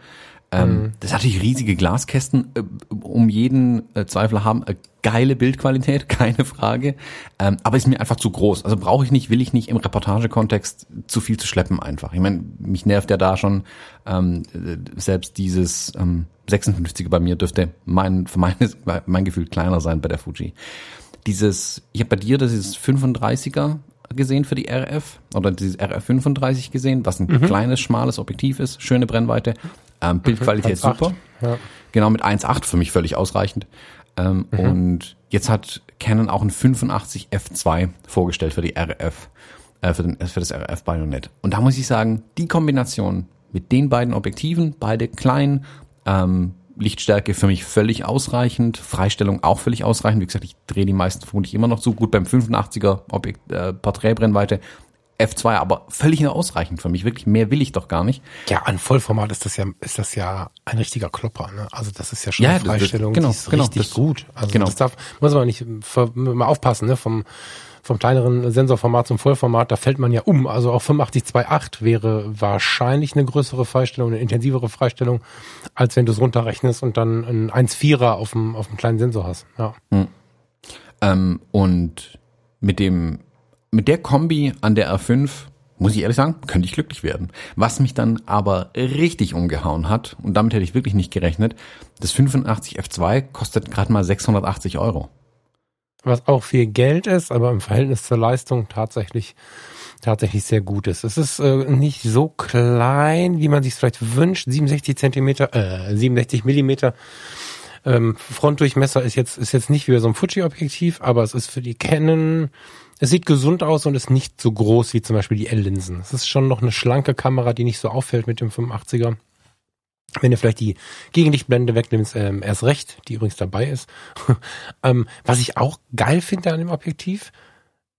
Ähm, mhm. Das hat natürlich riesige Glaskästen, äh, um jeden äh, Zweifel haben. Äh, geile Bildqualität, keine Frage. Ähm, aber ist mir einfach zu groß. Also brauche ich nicht, will ich nicht im Reportagekontext zu viel zu schleppen einfach. Ich meine, mich nervt ja da schon ähm, äh, selbst dieses ähm, 56er bei mir dürfte mein, für meine, mein Gefühl kleiner sein bei der Fuji. Dieses, ich habe bei dir ist 35er gesehen für die RF oder dieses RF 35 gesehen, was ein mhm. kleines, schmales Objektiv ist, schöne Brennweite. Ähm, Bildqualität super. Ja. Genau, mit 1.8 für mich völlig ausreichend. Ähm, mhm. Und jetzt hat Canon auch ein 85 F2 vorgestellt für die RF, äh, für, den, für das RF Bayonet. Und da muss ich sagen, die Kombination mit den beiden Objektiven, beide klein, ähm, Lichtstärke für mich völlig ausreichend, Freistellung auch völlig ausreichend. Wie gesagt, ich drehe die meisten vermutlich immer noch zu. Gut beim 85er Objekt, äh, Porträtbrennweite F2, aber völlig ausreichend für mich. Wirklich mehr will ich doch gar nicht. Ja, an Vollformat ist das ja, ist das ja ein richtiger Klopper. Ne? Also das ist ja schon ja, eine Freistellung, genau, die ist genau, richtig das, gut. Also genau. das darf, muss man nicht mal aufpassen, ne? Vom vom kleineren Sensorformat zum Vollformat, da fällt man ja um. Also auch 8528 wäre wahrscheinlich eine größere Freistellung, eine intensivere Freistellung, als wenn du es runterrechnest und dann ein 1,4er auf dem, auf dem kleinen Sensor hast. Ja. Hm. Ähm, und mit dem, mit der Kombi an der R5 muss ich ehrlich sagen, könnte ich glücklich werden. Was mich dann aber richtig umgehauen hat, und damit hätte ich wirklich nicht gerechnet, das 85 F2 kostet gerade mal 680 Euro. Was auch viel Geld ist, aber im Verhältnis zur Leistung tatsächlich tatsächlich sehr gut ist. Es ist äh, nicht so klein, wie man sich vielleicht wünscht. 67 Zentimeter, äh, 67 Millimeter. Ähm, Frontdurchmesser ist jetzt ist jetzt nicht wie bei so einem Fuji-Objektiv, aber es ist für die Canon es sieht gesund aus und ist nicht so groß wie zum Beispiel die L-Linsen. Es ist schon noch eine schlanke Kamera, die nicht so auffällt mit dem 85er. Wenn du vielleicht die Gegenlichtblende wegnimmst, ähm, erst recht, die übrigens dabei ist. ähm, was ich auch geil finde an dem Objektiv,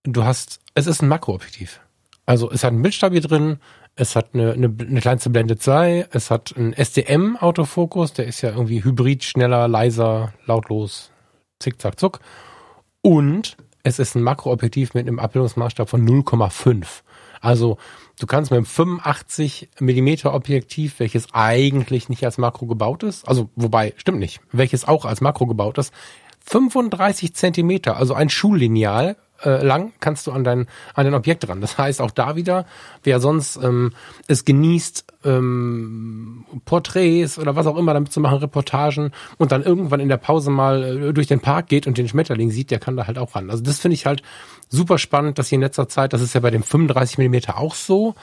du hast, es ist ein Makroobjektiv. Also es hat ein Bildstabil drin, es hat eine, eine, eine kleinste Blende 2, es hat einen SDM-Autofokus, der ist ja irgendwie hybrid, schneller, leiser, lautlos, zick, zack, zuck. Und es ist ein Makroobjektiv mit einem Abbildungsmaßstab von 0,5. Also du kannst mit einem 85 Millimeter Objektiv, welches eigentlich nicht als Makro gebaut ist, also wobei, stimmt nicht, welches auch als Makro gebaut ist, 35 Zentimeter, also ein Schullineal, äh, lang kannst du an dein, an dein Objekt ran. Das heißt auch da wieder, wer sonst ähm, es genießt, ähm, Porträts oder was auch immer damit zu machen, Reportagen und dann irgendwann in der Pause mal äh, durch den Park geht und den Schmetterling sieht, der kann da halt auch ran. Also das finde ich halt super spannend, dass sie in letzter Zeit, das ist ja bei dem 35 Millimeter auch so,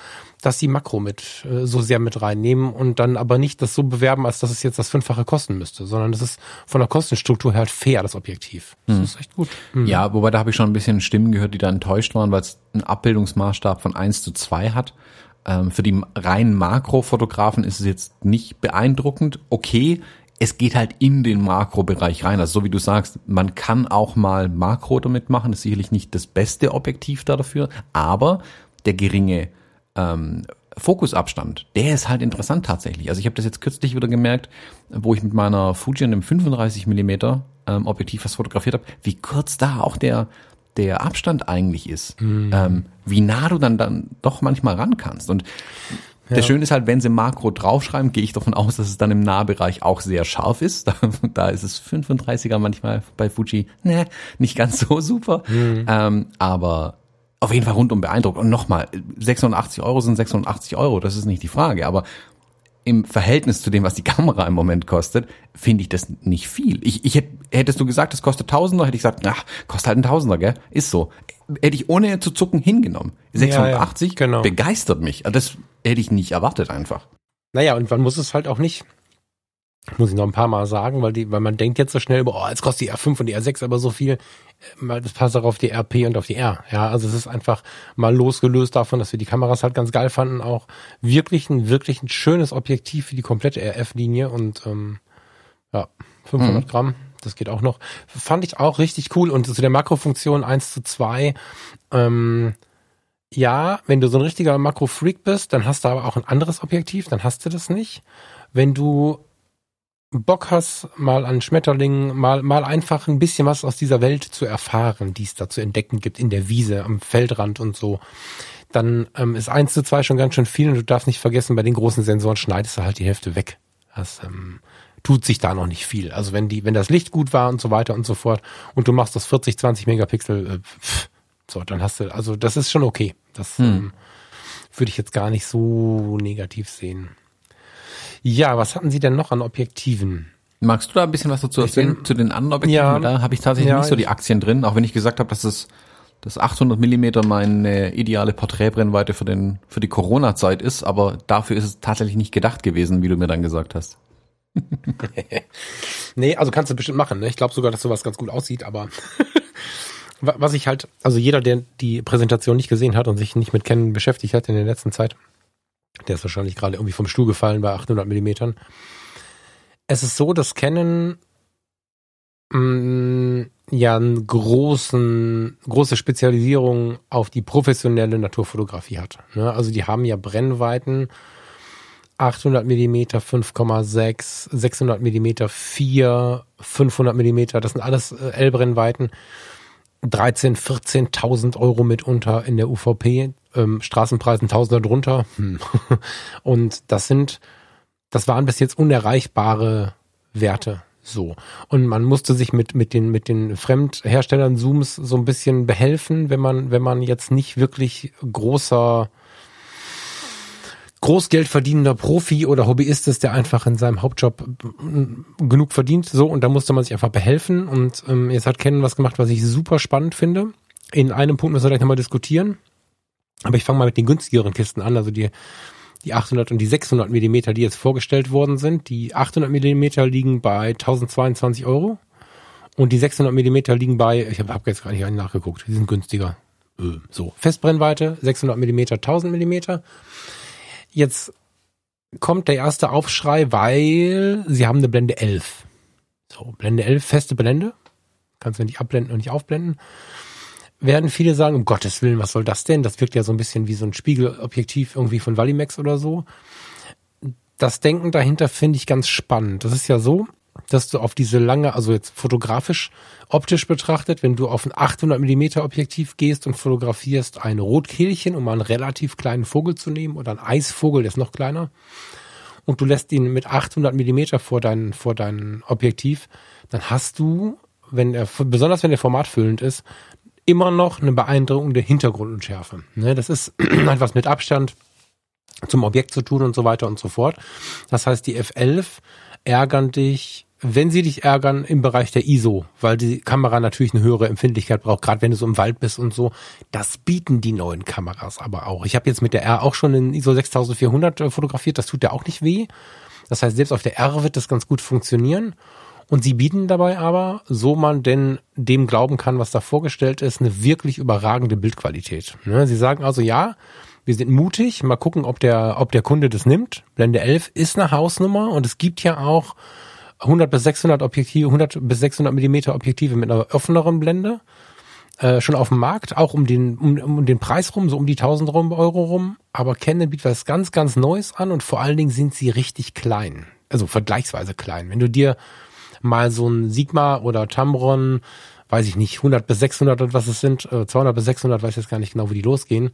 dass sie Makro mit äh, so sehr mit reinnehmen und dann aber nicht das so bewerben, als dass es jetzt das Fünffache kosten müsste, sondern das ist von der Kostenstruktur her halt fair, das Objektiv. Das hm. ist echt gut. Hm. Ja, wobei da habe ich schon ein bisschen Stimmen gehört, die da enttäuscht waren, weil es einen Abbildungsmaßstab von 1 zu 2 hat. Ähm, für die reinen Makrofotografen ist es jetzt nicht beeindruckend. Okay, es geht halt in den Makrobereich rein. Also so wie du sagst, man kann auch mal Makro damit machen. Das ist sicherlich nicht das beste Objektiv da dafür, aber der geringe ähm, Fokusabstand, der ist halt interessant tatsächlich. Also ich habe das jetzt kürzlich wieder gemerkt, wo ich mit meiner Fuji und dem 35 Millimeter ähm, Objektiv was fotografiert habe, wie kurz da auch der der Abstand eigentlich ist, mhm. ähm, wie nah du dann dann doch manchmal ran kannst. Und ja. Das Schöne ist halt, wenn sie Makro draufschreiben, gehe ich davon aus, dass es dann im Nahbereich auch sehr scharf ist. Da, da ist es 35er manchmal bei Fuji, ne, nicht ganz so super. Mhm. Ähm, aber auf jeden Fall rundum beeindruckt. Und nochmal, 680 Euro sind 680 Euro, das ist nicht die Frage. Aber im Verhältnis zu dem, was die Kamera im Moment kostet, finde ich das nicht viel. Ich, ich hätte, hättest du gesagt, es kostet Tausender, hätte ich gesagt, ach, kostet halt ein Tausender, gell? Ist so. Hätte ich ohne zu zucken hingenommen. 680 ja, ja, genau. begeistert mich. Also das hätte ich nicht erwartet einfach. Naja, und man muss es halt auch nicht, muss ich noch ein paar Mal sagen, weil die, weil man denkt jetzt so schnell über, oh, jetzt kostet die R5 und die R6 aber so viel. Äh, das passt auch auf die RP und auf die R. Ja, also es ist einfach mal losgelöst davon, dass wir die Kameras halt ganz geil fanden, auch wirklich ein, wirklich ein schönes Objektiv für die komplette RF-Linie und, ähm, ja, 500 mhm. Gramm. Das geht auch noch. Fand ich auch richtig cool. Und zu der Makrofunktion 1 zu 2, ähm, ja, wenn du so ein richtiger Makro-Freak bist, dann hast du aber auch ein anderes Objektiv, dann hast du das nicht. Wenn du Bock hast, mal an Schmetterlingen, mal, mal einfach ein bisschen was aus dieser Welt zu erfahren, die es da zu entdecken gibt in der Wiese, am Feldrand und so, dann ähm, ist eins zu zwei schon ganz schön viel und du darfst nicht vergessen, bei den großen Sensoren schneidest du halt die Hälfte weg. Das ähm, tut sich da noch nicht viel. Also wenn die, wenn das Licht gut war und so weiter und so fort und du machst das 40, 20 Megapixel, äh, pff, so, dann hast du, also das ist schon okay. Das hm. ähm, würde ich jetzt gar nicht so negativ sehen. Ja, was hatten Sie denn noch an Objektiven? Magst du da ein bisschen was dazu erzählen zu den anderen Objektiven? Ja, da habe ich tatsächlich ja, nicht so die Aktien drin, auch wenn ich gesagt habe, dass es das 800 Millimeter meine ideale Porträtbrennweite für den für die Corona-Zeit ist, aber dafür ist es tatsächlich nicht gedacht gewesen, wie du mir dann gesagt hast. nee, also kannst du bestimmt machen. Ne? Ich glaube sogar, dass sowas ganz gut aussieht, aber was ich halt, also jeder, der die Präsentation nicht gesehen hat und sich nicht mit Canon beschäftigt hat in der letzten Zeit, der ist wahrscheinlich gerade irgendwie vom Stuhl gefallen bei 800 Millimetern. Es ist so, dass Canon mh, mm, ja einen großen, große Spezialisierung auf die professionelle Naturfotografie hat. Ne? Also die haben ja Brennweiten 800 Millimeter, 5,6, 600 Millimeter, 4, 500 Millimeter, das sind alles äh, L-Brennweiten 13, 14.000 Euro mitunter in der UVP, ähm, Straßenpreisen Tausender drunter. Hm. Und das sind, das waren bis jetzt unerreichbare Werte. So. Und man musste sich mit, mit den, mit den Fremdherstellern Zooms so ein bisschen behelfen, wenn man, wenn man jetzt nicht wirklich großer, Großgeld verdienender Profi oder Hobbyist ist, der einfach in seinem Hauptjob genug verdient. So, und da musste man sich einfach behelfen. Und ähm, jetzt hat Ken was gemacht, was ich super spannend finde. In einem Punkt müssen wir gleich nochmal diskutieren. Aber ich fange mal mit den günstigeren Kisten an. Also die, die 800 und die 600 Millimeter, die jetzt vorgestellt worden sind. Die 800 Millimeter liegen bei 1022 Euro. Und die 600 Millimeter liegen bei, ich habe hab jetzt gar nicht nachgeguckt, die sind günstiger. Äh, so, Festbrennweite, 600 Millimeter, 1000 Millimeter. Jetzt kommt der erste Aufschrei, weil sie haben eine Blende 11. So, Blende 11, feste Blende. Kannst du nicht abblenden und nicht aufblenden. Werden viele sagen, um Gottes Willen, was soll das denn? Das wirkt ja so ein bisschen wie so ein Spiegelobjektiv irgendwie von Valimax oder so. Das Denken dahinter finde ich ganz spannend. Das ist ja so, dass du auf diese lange, also jetzt fotografisch, optisch betrachtet, wenn du auf ein 800 Millimeter Objektiv gehst und fotografierst ein Rotkehlchen, um einen relativ kleinen Vogel zu nehmen oder ein Eisvogel, der ist noch kleiner, und du lässt ihn mit 800 Millimeter vor dein, vor dein Objektiv, dann hast du, wenn er, besonders wenn der formatfüllend ist, immer noch eine beeindruckende Hintergrundunschärfe. Ne, das ist etwas mit Abstand zum Objekt zu tun und so weiter und so fort. Das heißt, die F11 ärgern dich, wenn sie dich ärgern, im Bereich der ISO, weil die Kamera natürlich eine höhere Empfindlichkeit braucht, gerade wenn du so im Wald bist und so. Das bieten die neuen Kameras aber auch. Ich habe jetzt mit der R auch schon in ISO 6400 äh, fotografiert, das tut ja auch nicht weh. Das heißt, selbst auf der R wird das ganz gut funktionieren. Und sie bieten dabei aber, so man denn dem glauben kann, was da vorgestellt ist, eine wirklich überragende Bildqualität. Ne, sie sagen also, ja, wir sind mutig, mal gucken, ob der, ob der Kunde das nimmt. Blende 11 ist eine Hausnummer und es gibt ja auch 100 bis 600 Objektive, 100 bis 600 Millimeter Objektive mit einer offeneren Blende. Äh, schon auf dem Markt, auch um den, um, um den Preis rum, so um die 1000 Euro rum. Aber Canon bietet was ganz, ganz Neues an und vor allen Dingen sind sie richtig klein. Also vergleichsweise klein. Wenn du dir mal so ein Sigma oder Tamron, weiß ich nicht, 100 bis 600 und was es sind, 200 äh, bis 600, weiß jetzt gar nicht genau, wie die losgehen,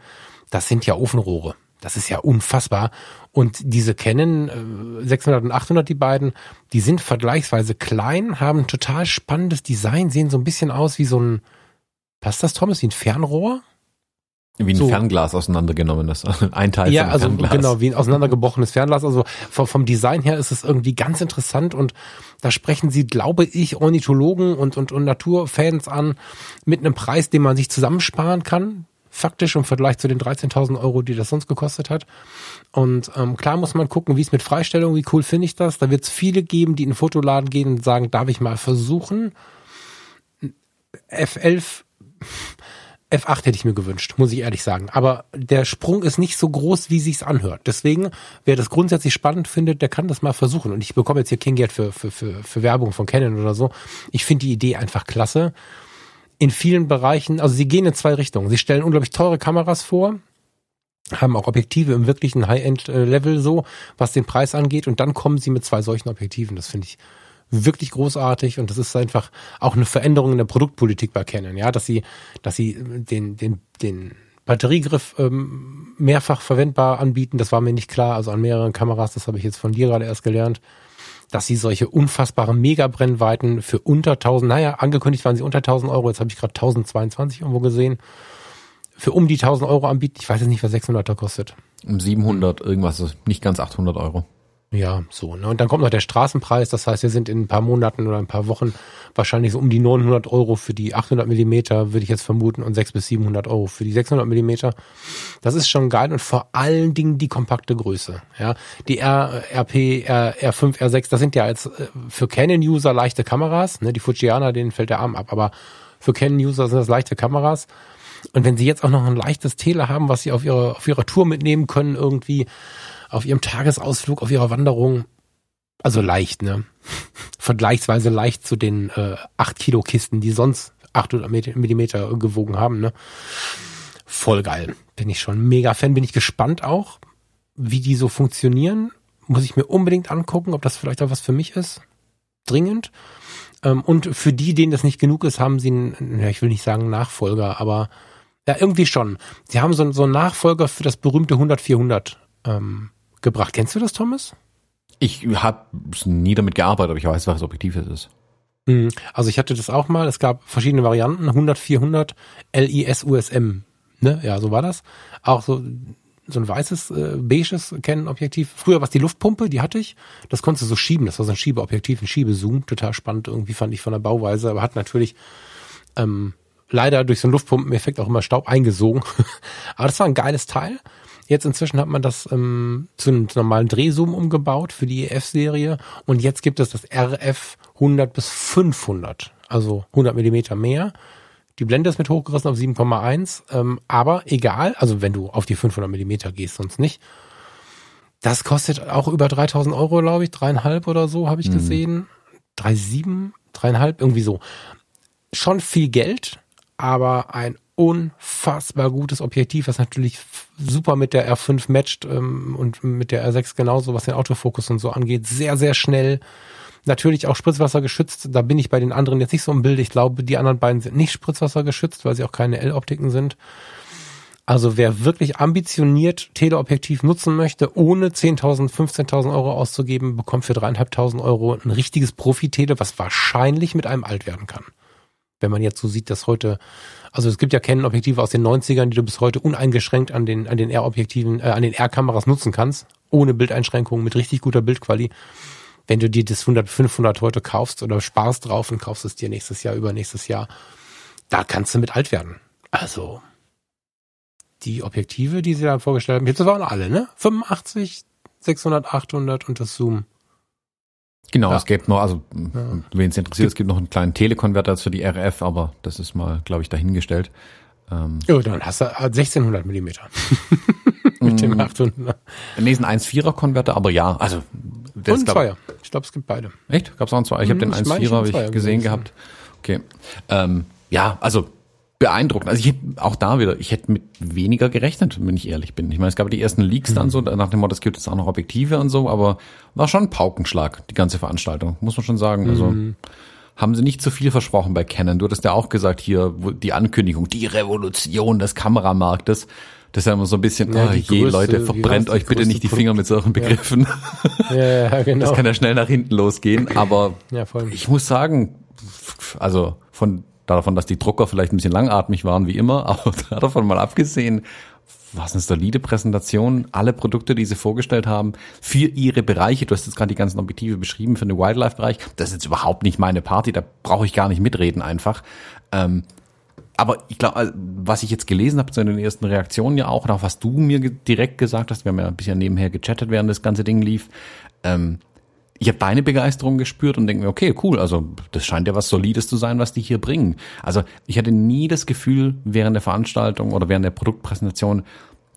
das sind ja Ofenrohre. Das ist ja unfassbar. Und diese Canon 600 äh, und 800, die beiden, die sind vergleichsweise klein, haben ein total spannendes Design, sehen so ein bisschen aus wie so ein, passt das, Thomas, wie ein Fernrohr? Wie ein so. Fernglas auseinandergenommen ist. Ein Teil ja, also Fernglas. genau, wie ein auseinandergebrochenes Fernglas. Also vom, vom, Design her ist es irgendwie ganz interessant und da sprechen sie, glaube ich, Ornithologen und, und, und Naturfans an mit einem Preis, den man sich zusammensparen kann faktisch im Vergleich zu den 13.000 Euro, die das sonst gekostet hat. Und ähm, klar muss man gucken, wie es mit Freistellung, wie cool finde ich das. Da wird es viele geben, die in den Fotoladen gehen und sagen, darf ich mal versuchen. F11, F8 hätte ich mir gewünscht, muss ich ehrlich sagen. Aber der Sprung ist nicht so groß, wie sich's anhört. Deswegen, wer das grundsätzlich spannend findet, der kann das mal versuchen. Und ich bekomme jetzt hier kein Geld für, für, für, für Werbung von Canon oder so. Ich finde die Idee einfach klasse in vielen Bereichen, also sie gehen in zwei Richtungen. Sie stellen unglaublich teure Kameras vor, haben auch Objektive im wirklichen High-End-Level so, was den Preis angeht, und dann kommen sie mit zwei solchen Objektiven. Das finde ich wirklich großartig und das ist einfach auch eine Veränderung in der Produktpolitik bei Canon, ja, dass sie, dass sie den, den, den Batteriegriff ähm, mehrfach verwendbar anbieten, das war mir nicht klar, also an mehreren Kameras, das habe ich jetzt von dir gerade erst gelernt dass sie solche unfassbaren Megabrennweiten für unter 1000, naja, angekündigt waren sie unter 1000 Euro, jetzt habe ich gerade 1022 irgendwo gesehen, für um die 1000 Euro anbieten. Ich weiß jetzt nicht, was 600er kostet. Um 700 irgendwas, nicht ganz 800 Euro. Ja, so. Ne? Und dann kommt noch der Straßenpreis. Das heißt, wir sind in ein paar Monaten oder ein paar Wochen wahrscheinlich so um die 900 Euro für die 800 Millimeter, würde ich jetzt vermuten, und 600 bis 700 Euro für die 600 Millimeter. Das ist schon geil und vor allen Dingen die kompakte Größe. Ja, die R, RP, R, R5, R6, das sind ja jetzt äh, für Canon-User leichte Kameras. Ne? Die Fujiana, denen fällt der Arm ab, aber für Canon-User sind das leichte Kameras. Und wenn sie jetzt auch noch ein leichtes Tele haben, was sie auf ihrer auf ihrer Tour mitnehmen können, irgendwie auf ihrem Tagesausflug, auf ihrer Wanderung, also leicht, ne? Vergleichsweise leicht zu den äh, 8 Kilo Kisten, die sonst 800 Millimeter gewogen haben, ne? Voll geil. Bin ich schon mega Fan. Bin ich gespannt auch, wie die so funktionieren. Muss ich mir unbedingt angucken, ob das vielleicht auch was für mich ist. dringend. Ähm, und für die, denen das nicht genug ist, haben sie einen, ja, ich will nicht sagen Nachfolger, aber ja, irgendwie schon. Sie haben so, so einen Nachfolger für das berühmte 100-400 ähm, gebracht. Kennst du das, Thomas? Ich habe nie damit gearbeitet, aber ich weiß, was Objektiv es ist. Mhm. Also ich hatte das auch mal. Es gab verschiedene Varianten. 100, 400, LIS, USM. Ne? Ja, so war das. Auch so so ein weißes, äh, beiges Canon-Objektiv. Früher war es die Luftpumpe, die hatte ich. Das konntest du so schieben. Das war so ein Schiebeobjektiv, ein Schiebezoom. Total spannend irgendwie, fand ich von der Bauweise. Aber hat natürlich ähm, leider durch so einen Luftpumpeneffekt auch immer Staub eingesogen. aber das war ein geiles Teil. Jetzt inzwischen hat man das ähm, zu einem normalen Drehzoom umgebaut für die EF-Serie und jetzt gibt es das RF 100 bis 500, also 100 Millimeter mehr. Die Blende ist mit hochgerissen auf 7,1, ähm, aber egal, also wenn du auf die 500 Millimeter gehst, sonst nicht. Das kostet auch über 3000 Euro, glaube ich, dreieinhalb oder so habe ich mhm. gesehen. Drei sieben, dreieinhalb, irgendwie so. Schon viel Geld, aber ein unfassbar gutes Objektiv, was natürlich super mit der R5 matcht ähm, und mit der R6 genauso, was den Autofokus und so angeht. Sehr, sehr schnell. Natürlich auch Spritzwasser geschützt. Da bin ich bei den anderen jetzt nicht so im Bild. Ich glaube, die anderen beiden sind nicht Spritzwasser geschützt, weil sie auch keine L-Optiken sind. Also wer wirklich ambitioniert Teleobjektiv nutzen möchte, ohne 10.000, 15.000 Euro auszugeben, bekommt für 3.500 Euro ein richtiges Profi-Tele, was wahrscheinlich mit einem alt werden kann. Wenn man jetzt so sieht, dass heute also es gibt ja Canon-Objektive aus den 90ern, die du bis heute uneingeschränkt an den, an den R-Objektiven, äh, an den R-Kameras nutzen kannst, ohne Bildeinschränkungen, mit richtig guter Bildqualität. Wenn du dir das 100, 500 heute kaufst oder sparst drauf und kaufst es dir nächstes Jahr, übernächstes Jahr, da kannst du mit alt werden. Also, die Objektive, die sie da vorgestellt haben, jetzt waren alle, ne? 85, 600, 800 und das Zoom Genau, ja. es gibt noch, also ja. wen es interessiert, es gibt noch einen kleinen Telekonverter für die RF, aber das ist mal, glaube ich, dahingestellt. Ähm, ja, dann hast du 1600 Millimeter mit dem 800. Nee, ist ein 1,4er Konverter, aber ja, also das Und ein Zweier. Ich glaube, es gibt beide. Echt? Gab es auch einen Zweier? Ich habe hm, den 1,4er habe ich gesehen gehabt. Okay. Ähm, ja, also beeindruckend. Also ich hätte auch da wieder, ich hätte mit weniger gerechnet, wenn ich ehrlich bin. Ich meine, es gab die ersten Leaks mhm. dann so, nach dem Motto, es gibt jetzt auch noch Objektive und so, aber war schon ein Paukenschlag, die ganze Veranstaltung, muss man schon sagen. Also mhm. haben sie nicht zu viel versprochen bei Canon. Du hattest ja auch gesagt, hier die Ankündigung, die Revolution des Kameramarktes. Das ist ja immer so ein bisschen, ja, oh, je größte, Leute, verbrennt euch bitte nicht die Finger mit solchen Begriffen. Ja. ja, genau. Das kann ja schnell nach hinten losgehen, aber ja, ich muss sagen, also von davon, dass die Drucker vielleicht ein bisschen langatmig waren, wie immer, aber davon mal abgesehen, was eine solide Präsentation, alle Produkte, die sie vorgestellt haben, für ihre Bereiche. Du hast jetzt gerade die ganzen Objektive beschrieben für den Wildlife-Bereich. Das ist jetzt überhaupt nicht meine Party, da brauche ich gar nicht mitreden einfach. Ähm, aber ich glaube, also, was ich jetzt gelesen habe zu den ersten Reaktionen ja auch, und auch was du mir direkt gesagt hast, wir haben ja ein bisschen nebenher gechattet, während das ganze Ding lief, ähm, ich habe deine Begeisterung gespürt und denke mir, okay, cool, also das scheint ja was Solides zu sein, was die hier bringen. Also ich hatte nie das Gefühl während der Veranstaltung oder während der Produktpräsentation,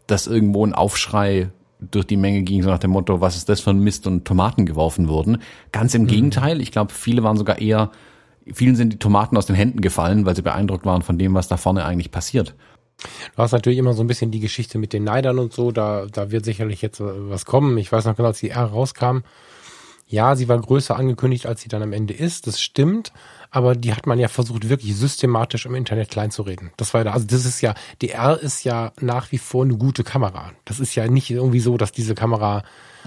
dass irgendwo ein Aufschrei durch die Menge ging, so nach dem Motto, was ist das für ein Mist und Tomaten geworfen wurden. Ganz im mhm. Gegenteil, ich glaube, viele waren sogar eher, vielen sind die Tomaten aus den Händen gefallen, weil sie beeindruckt waren von dem, was da vorne eigentlich passiert. Du hast natürlich immer so ein bisschen die Geschichte mit den Neidern und so, da, da wird sicherlich jetzt was kommen. Ich weiß noch genau, als die R rauskam, ja, sie war größer angekündigt, als sie dann am Ende ist. Das stimmt. Aber die hat man ja versucht, wirklich systematisch im Internet kleinzureden. Das war ja, also das ist ja, die R ist ja nach wie vor eine gute Kamera. Das ist ja nicht irgendwie so, dass diese Kamera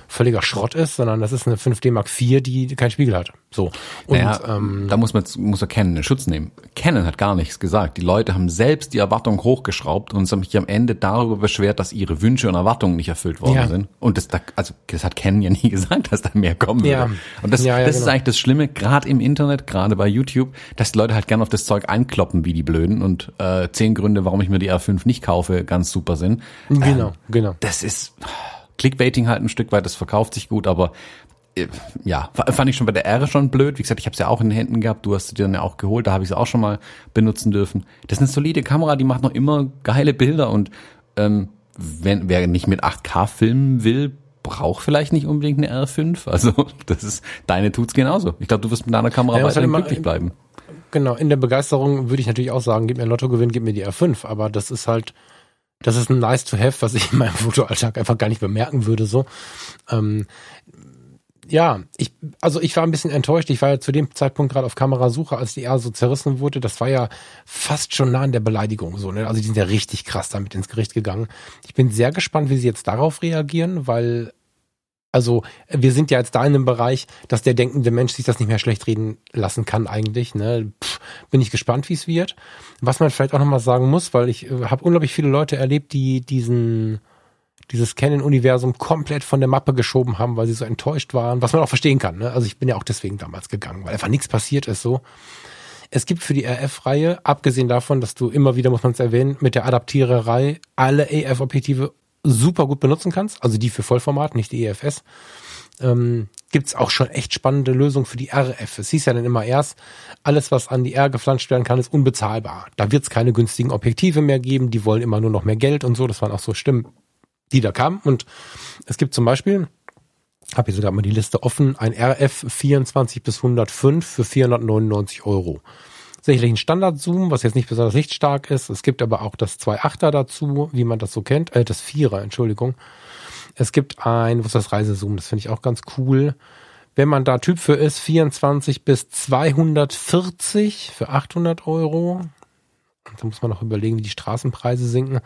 völliger Schrott ist, sondern das ist eine 5D Mark IV, die keinen Spiegel hat. So. Und naja, ähm, da muss man muss er Canon in Schutz nehmen. Canon hat gar nichts gesagt. Die Leute haben selbst die Erwartungen hochgeschraubt und haben sich am Ende darüber beschwert, dass ihre Wünsche und Erwartungen nicht erfüllt worden ja. sind. Und das, also das hat Canon ja nie gesagt, dass da mehr kommen ja. würde. Und das, ja, das genau. ist eigentlich das Schlimme, gerade im Internet, gerade bei YouTube, dass die Leute halt gerne auf das Zeug einkloppen wie die Blöden und äh, zehn Gründe, warum ich mir die R5 nicht kaufe, ganz super sind. Genau, ähm, genau. Das ist Clickbaiting halt ein Stück weit, das verkauft sich gut, aber äh, ja, fand ich schon bei der R schon blöd. Wie gesagt, ich habe es ja auch in den Händen gehabt, du hast sie dir dann ja auch geholt, da habe ich sie auch schon mal benutzen dürfen. Das ist eine solide Kamera, die macht noch immer geile Bilder und ähm, wenn wer nicht mit 8K filmen will, braucht vielleicht nicht unbedingt eine R5. Also das ist deine tut's genauso. Ich glaube, du wirst mit deiner Kamera ja, weiterhin glücklich bleiben. Genau, in der Begeisterung würde ich natürlich auch sagen, gib mir Lottogewinn, gib mir die R5, aber das ist halt das ist ein nice to have, was ich in meinem Fotoalltag einfach gar nicht bemerken würde, so. Ähm, ja, ich, also ich war ein bisschen enttäuscht. Ich war ja zu dem Zeitpunkt gerade auf Kamerasuche, als die R so zerrissen wurde. Das war ja fast schon nah an der Beleidigung so. Ne? Also die sind ja richtig krass damit ins Gericht gegangen. Ich bin sehr gespannt, wie sie jetzt darauf reagieren, weil also wir sind ja jetzt da in einem Bereich, dass der denkende Mensch sich das nicht mehr schlecht reden lassen kann eigentlich. Ne? Pff, bin ich gespannt, wie es wird. Was man vielleicht auch nochmal sagen muss, weil ich äh, habe unglaublich viele Leute erlebt, die diesen dieses Canon-Universum komplett von der Mappe geschoben haben, weil sie so enttäuscht waren, was man auch verstehen kann. Ne? Also ich bin ja auch deswegen damals gegangen, weil einfach nichts passiert ist so. Es gibt für die RF-Reihe, abgesehen davon, dass du immer wieder, muss man es erwähnen, mit der Adaptiererei alle EF-Objektive super gut benutzen kannst, also die für Vollformat, nicht die EFS, ähm, gibt auch schon echt spannende Lösungen für die RF. Es hieß ja dann immer erst, alles, was an die R geflanscht werden kann, ist unbezahlbar. Da wird es keine günstigen Objektive mehr geben, die wollen immer nur noch mehr Geld und so. Das waren auch so Stimmen, die da kamen. Und es gibt zum Beispiel, habe hier sogar mal die Liste offen, ein RF 24 bis 105 für 499 Euro. Sicherlich ein Standard-Zoom, was jetzt nicht besonders lichtstark ist. Es gibt aber auch das 2.8er dazu, wie man das so kennt, äh, das 4er, Entschuldigung. Es gibt ein, was ist das Reisezoom, das finde ich auch ganz cool. Wenn man da Typ für ist, 24 bis 240 für 800 Euro. Da muss man noch überlegen, wie die Straßenpreise sinken.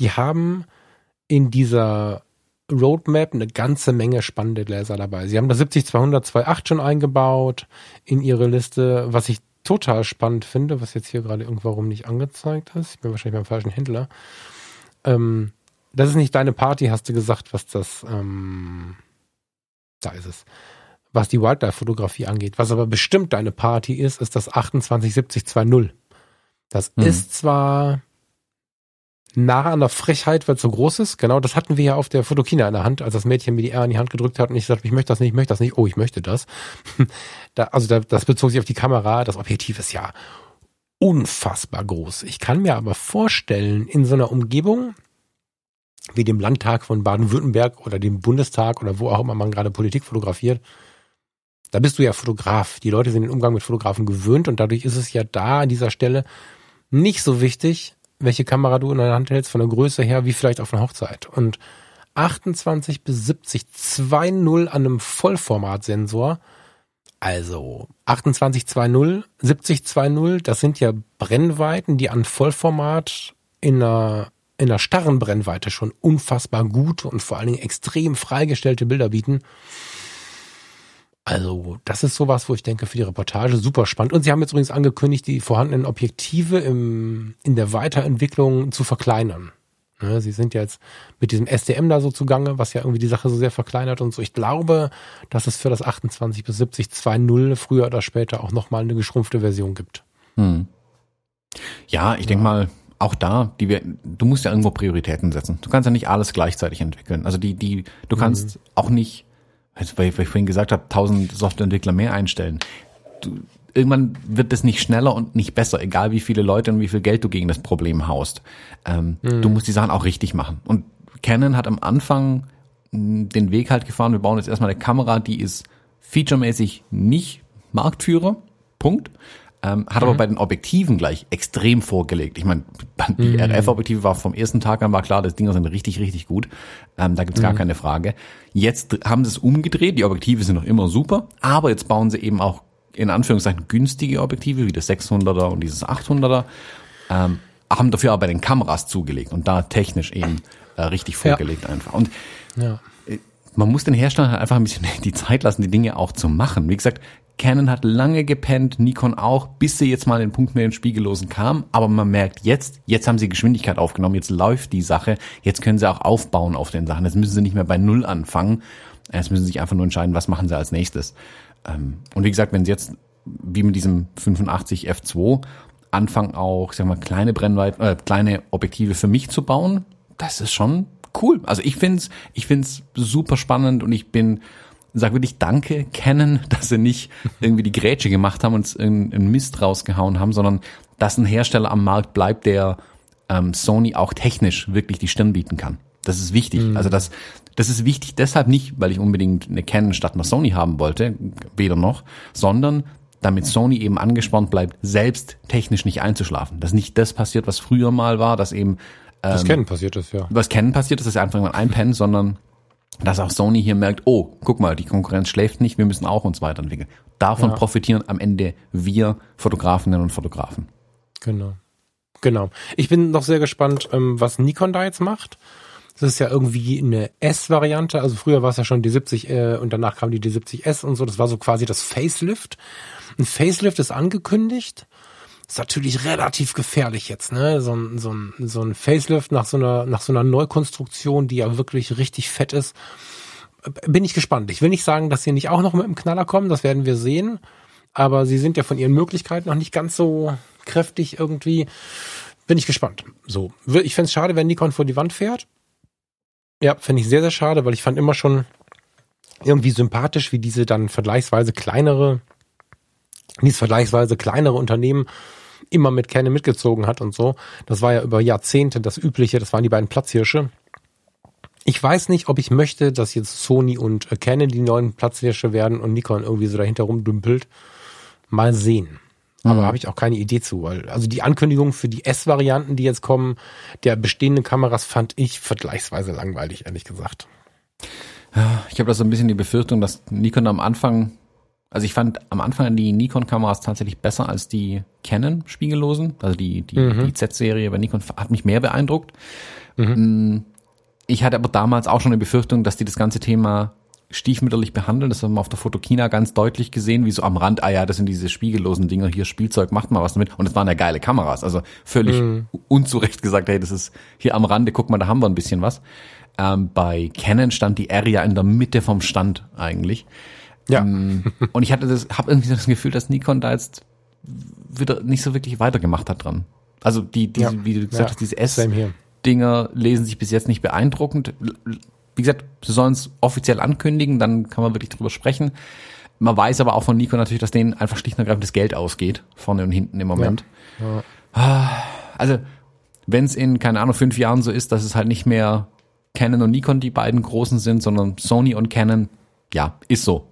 Die haben in dieser Roadmap eine ganze Menge spannende Gläser dabei. Sie haben das 70-200 2.8 schon eingebaut in ihre Liste, was ich total spannend finde, was jetzt hier gerade irgendwarum nicht angezeigt ist. Ich bin wahrscheinlich beim falschen Händler. Ähm, das ist nicht deine Party, hast du gesagt, was das, ähm, da ist es, was die Wildlife-Fotografie angeht. Was aber bestimmt deine Party ist, ist das 2870-2.0. Das mhm. ist zwar nah an der Frechheit, weil es so groß ist. Genau, das hatten wir ja auf der Fotokina in der Hand, als das Mädchen mir die R in die Hand gedrückt hat und ich sagte, ich möchte das nicht, ich möchte das nicht. Oh, ich möchte das. da, also da, das bezog sich auf die Kamera. Das Objektiv ist ja unfassbar groß. Ich kann mir aber vorstellen, in so einer Umgebung wie dem Landtag von Baden-Württemberg oder dem Bundestag oder wo auch immer man gerade Politik fotografiert, da bist du ja Fotograf. Die Leute sind den Umgang mit Fotografen gewöhnt und dadurch ist es ja da an dieser Stelle nicht so wichtig, welche Kamera du in der Hand hältst, von der Größe her, wie vielleicht auf einer Hochzeit. Und 28 bis 70 2.0 an einem Vollformatsensor, also 28 2.0, 70 2.0, das sind ja Brennweiten, die an Vollformat in einer, in einer starren Brennweite schon unfassbar gute und vor allen Dingen extrem freigestellte Bilder bieten. Also, das ist sowas, wo ich denke, für die Reportage super spannend. Und sie haben jetzt übrigens angekündigt, die vorhandenen Objektive im, in der Weiterentwicklung zu verkleinern. Ne, sie sind ja jetzt mit diesem SDM da so zugange, was ja irgendwie die Sache so sehr verkleinert und so. Ich glaube, dass es für das 28 bis 70 2.0 früher oder später auch nochmal eine geschrumpfte Version gibt. Hm. Ja, ich ja. denke mal, auch da, die wir, du musst ja irgendwo Prioritäten setzen. Du kannst ja nicht alles gleichzeitig entwickeln. Also die, die, du kannst mhm. auch nicht also weil, weil ich vorhin gesagt habe, tausend Softwareentwickler mehr einstellen. Du, irgendwann wird es nicht schneller und nicht besser, egal wie viele Leute und wie viel Geld du gegen das Problem haust. Ähm, mhm. Du musst die Sachen auch richtig machen. Und Canon hat am Anfang hm, den Weg halt gefahren, wir bauen jetzt erstmal eine Kamera, die ist featuremäßig nicht Marktführer, Punkt. Ähm, hat mhm. aber bei den Objektiven gleich extrem vorgelegt. Ich meine, die mhm. RF-Objektive war vom ersten Tag an war klar, das Dinger sind richtig, richtig gut. Ähm, da gibt's gar mhm. keine Frage. Jetzt haben sie es umgedreht, die Objektive sind noch immer super, aber jetzt bauen sie eben auch in Anführungszeichen günstige Objektive, wie das 600er und dieses 800er, ähm, haben dafür aber bei den Kameras zugelegt und da technisch eben äh, richtig vorgelegt ja. einfach. Und ja. Man muss den Herstellern halt einfach ein bisschen die Zeit lassen, die Dinge auch zu machen. Wie gesagt, Canon hat lange gepennt, Nikon auch, bis sie jetzt mal den Punkt mit den Spiegellosen kam. Aber man merkt jetzt, jetzt haben sie Geschwindigkeit aufgenommen, jetzt läuft die Sache, jetzt können sie auch aufbauen auf den Sachen. Jetzt müssen sie nicht mehr bei Null anfangen. Jetzt müssen sie sich einfach nur entscheiden, was machen sie als nächstes. Ähm, und wie gesagt, wenn sie jetzt, wie mit diesem 85 F2, anfangen auch, sag mal, kleine Brennweiten, äh, kleine Objektive für mich zu bauen, das ist schon cool. Also ich find's, ich find's super spannend und ich bin sag wirklich Danke kennen, dass sie nicht irgendwie die Grätsche gemacht haben und einen Mist rausgehauen haben, sondern dass ein Hersteller am Markt bleibt, der ähm, Sony auch technisch wirklich die Stirn bieten kann. Das ist wichtig. Mhm. Also das, das ist wichtig deshalb nicht, weil ich unbedingt eine Canon statt einer Sony haben wollte, weder noch, sondern damit Sony eben angespannt bleibt, selbst technisch nicht einzuschlafen. Dass nicht das passiert, was früher mal war, dass eben ähm, was Canon passiert ist, ja. Was Canon passiert ist, dass sie einfach mal einpennen, sondern dass auch Sony hier merkt, oh, guck mal, die Konkurrenz schläft nicht, wir müssen auch uns weiterentwickeln. Davon Ja. profitieren am Ende wir Fotografinnen und Fotografen. Genau. Genau. Ich bin noch sehr gespannt, ähm, was Nikon da jetzt macht. Das ist ja irgendwie eine S-Variante. Also früher war es ja schon die 70 äh, und danach kam die D70S und so. Das war so quasi das Facelift. Ein Facelift ist angekündigt. Ist natürlich relativ gefährlich jetzt, ne? So ein, so ein, so ein Facelift nach so einer, nach so einer Neukonstruktion, die ja wirklich richtig fett ist. Bin ich gespannt. Ich will nicht sagen, dass sie nicht auch noch mit dem Knaller kommen. Das werden wir sehen. Aber sie sind ja von ihren Möglichkeiten noch nicht ganz so kräftig irgendwie. Bin ich gespannt. So. Ich fände es schade, wenn Nikon vor die Wand fährt. Ja, finde ich sehr, sehr schade, weil ich fand immer schon irgendwie sympathisch, wie diese dann vergleichsweise kleinere, dieses vergleichsweise kleinere Unternehmen immer mit Canon mitgezogen hat und so. Das war ja über Jahrzehnte das Übliche, das waren die beiden Platzhirsche. Ich weiß nicht, ob ich möchte, dass jetzt Sony und äh, Canon die neuen Platzhirsche werden und Nikon irgendwie so dahinter rumdümpelt. Mal sehen. Aber Mhm. habe ich auch keine Idee zu, weil also die Ankündigung für die S-Varianten, die jetzt kommen, der bestehenden Kameras fand ich vergleichsweise langweilig, ehrlich gesagt. Ich habe da so ein bisschen die Befürchtung, dass Nikon am Anfang, also ich fand am Anfang die Nikon-Kameras tatsächlich besser als die Canon spiegellosen, also die, die, die Z-Serie bei Nikon hat mich mehr beeindruckt. Mm, Ich hatte aber damals auch schon eine Befürchtung, dass die das ganze Thema stiefmütterlich behandeln. Das haben wir auf der Fotokina ganz deutlich gesehen, wie so am Rand, ah ja, das sind diese spiegellosen Dinger, hier Spielzeug, macht mal was damit. Und es waren ja geile Kameras, also völlig unzurecht gesagt, hey, das ist hier am Rande, guck mal, da haben wir ein bisschen was. Ähm, bei Canon stand die R ja in der Mitte vom Stand eigentlich. Ja. Mm, Und ich hatte das, habe irgendwie das Gefühl, dass Nikon da jetzt wieder nicht so wirklich weitergemacht hat dran. Also die, diese, Ja. wie du gesagt Ja. hast, diese S Same here. Dinger lesen sich bis jetzt nicht beeindruckend. Wie gesagt, sie sollen es offiziell ankündigen, dann kann man wirklich drüber sprechen. Man weiß aber auch von Nico natürlich, dass denen einfach schlicht und ergreifend das Geld ausgeht, vorne und hinten im Moment. Ah, Also, wenn es in, keine Ahnung, fünf Jahren so ist, dass es halt nicht mehr Canon und Nikon die beiden großen sind, sondern Sony und Canon, ja, ist so.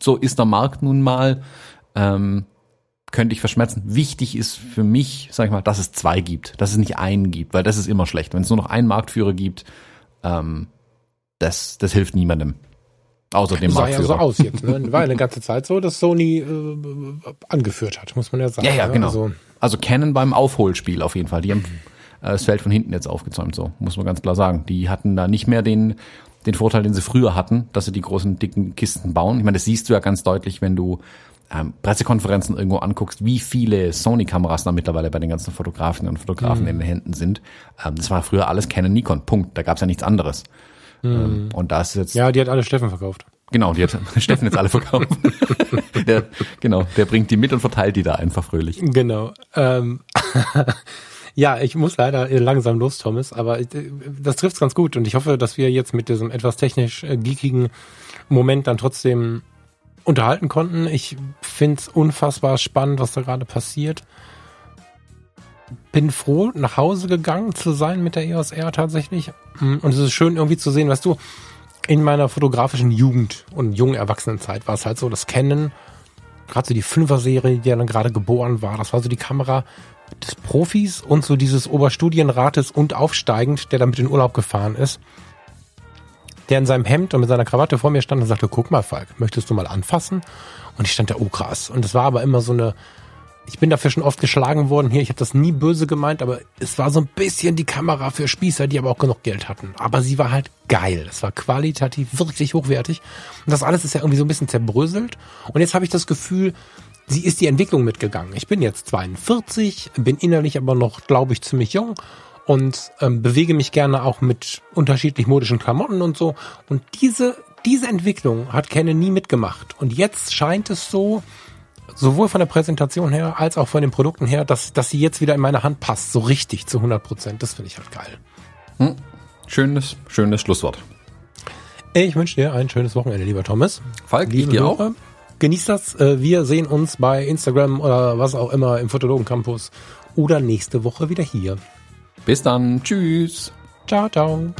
So ist der Markt nun mal. Ähm, könnte ich verschmerzen. Wichtig ist für mich, sag ich mal, dass es zwei gibt, dass es nicht einen gibt, weil das ist immer schlecht. Wenn es nur noch einen Marktführer gibt, ähm, das, das hilft niemandem. Außer dem Sah ja Marktführer. so aus jetzt. Ne? War ja eine ganze Zeit so, dass Sony äh, angeführt hat, muss man ja sagen. Ja, ja, ne? genau. Also, Also Canon beim Aufholspiel auf jeden Fall. Die haben äh, das Feld von hinten jetzt aufgezäumt, so muss man ganz klar sagen. Die hatten da nicht mehr den den Vorteil, den sie früher hatten, dass sie die großen dicken Kisten bauen. Ich meine, das siehst du ja ganz deutlich, wenn du ähm, Pressekonferenzen irgendwo anguckst, wie viele Sony-Kameras da mittlerweile bei den ganzen Fotografinnen und Fotografen in den Händen sind. Ähm, das war früher alles Canon, Nikon. Punkt. Da gab's ja nichts anderes. Ähm, und da ist jetzt ja, die hat alle Steffen verkauft. Genau, die hat Steffen jetzt alle verkauft. der, genau, der bringt die mit und verteilt die da einfach fröhlich. Genau. Ähm, ja, ich muss leider langsam los, Thomas, aber äh, das trifft's ganz gut und ich hoffe, dass wir jetzt mit diesem etwas technisch äh, geekigen Moment dann trotzdem unterhalten konnten. Ich find's unfassbar spannend, was da gerade passiert. Bin froh, nach Hause gegangen zu sein mit der EOS R tatsächlich. Und es ist schön irgendwie zu sehen, weißt du, in meiner fotografischen Jugend und jungen Erwachsenenzeit war es halt so, das Canon gerade so die Fünfer-Serie, die ja dann gerade geboren war, das war so die Kamera des Profis und so dieses Oberstudienrates und aufsteigend, der damit in den Urlaub gefahren ist, der in seinem Hemd und mit seiner Krawatte vor mir stand und sagte, guck mal, Falk, möchtest du mal anfassen? Und ich stand da, oh krass. Und es war aber immer so eine, ich bin dafür schon oft geschlagen worden hier, ich habe das nie böse gemeint, aber es war so ein bisschen die Kamera für Spießer, die aber auch genug Geld hatten. Aber sie war halt geil. Es war qualitativ wirklich hochwertig. Und das alles ist ja irgendwie so ein bisschen zerbröselt. Und jetzt habe ich das Gefühl, sie ist die Entwicklung mitgegangen. Ich bin jetzt 42, bin innerlich aber noch, glaube ich, ziemlich jung und ähm, bewege mich gerne auch mit unterschiedlich modischen Klamotten und so. Und diese, diese Entwicklung hat Canon nie mitgemacht. Und jetzt scheint es so, sowohl von der Präsentation her als auch von den Produkten her, dass, dass sie jetzt wieder in meine Hand passt, so richtig zu 100 Prozent. Das finde ich halt geil. Schönes, schönes Schlusswort. Ich wünsche dir ein schönes Wochenende, lieber Thomas. Falk, ich Liebe dir auch. Genießt das. Äh, Wir sehen uns bei Instagram oder was auch immer im Fotologen Campus oder nächste Woche wieder hier. Bis dann. Tschüss. Ciao, ciao.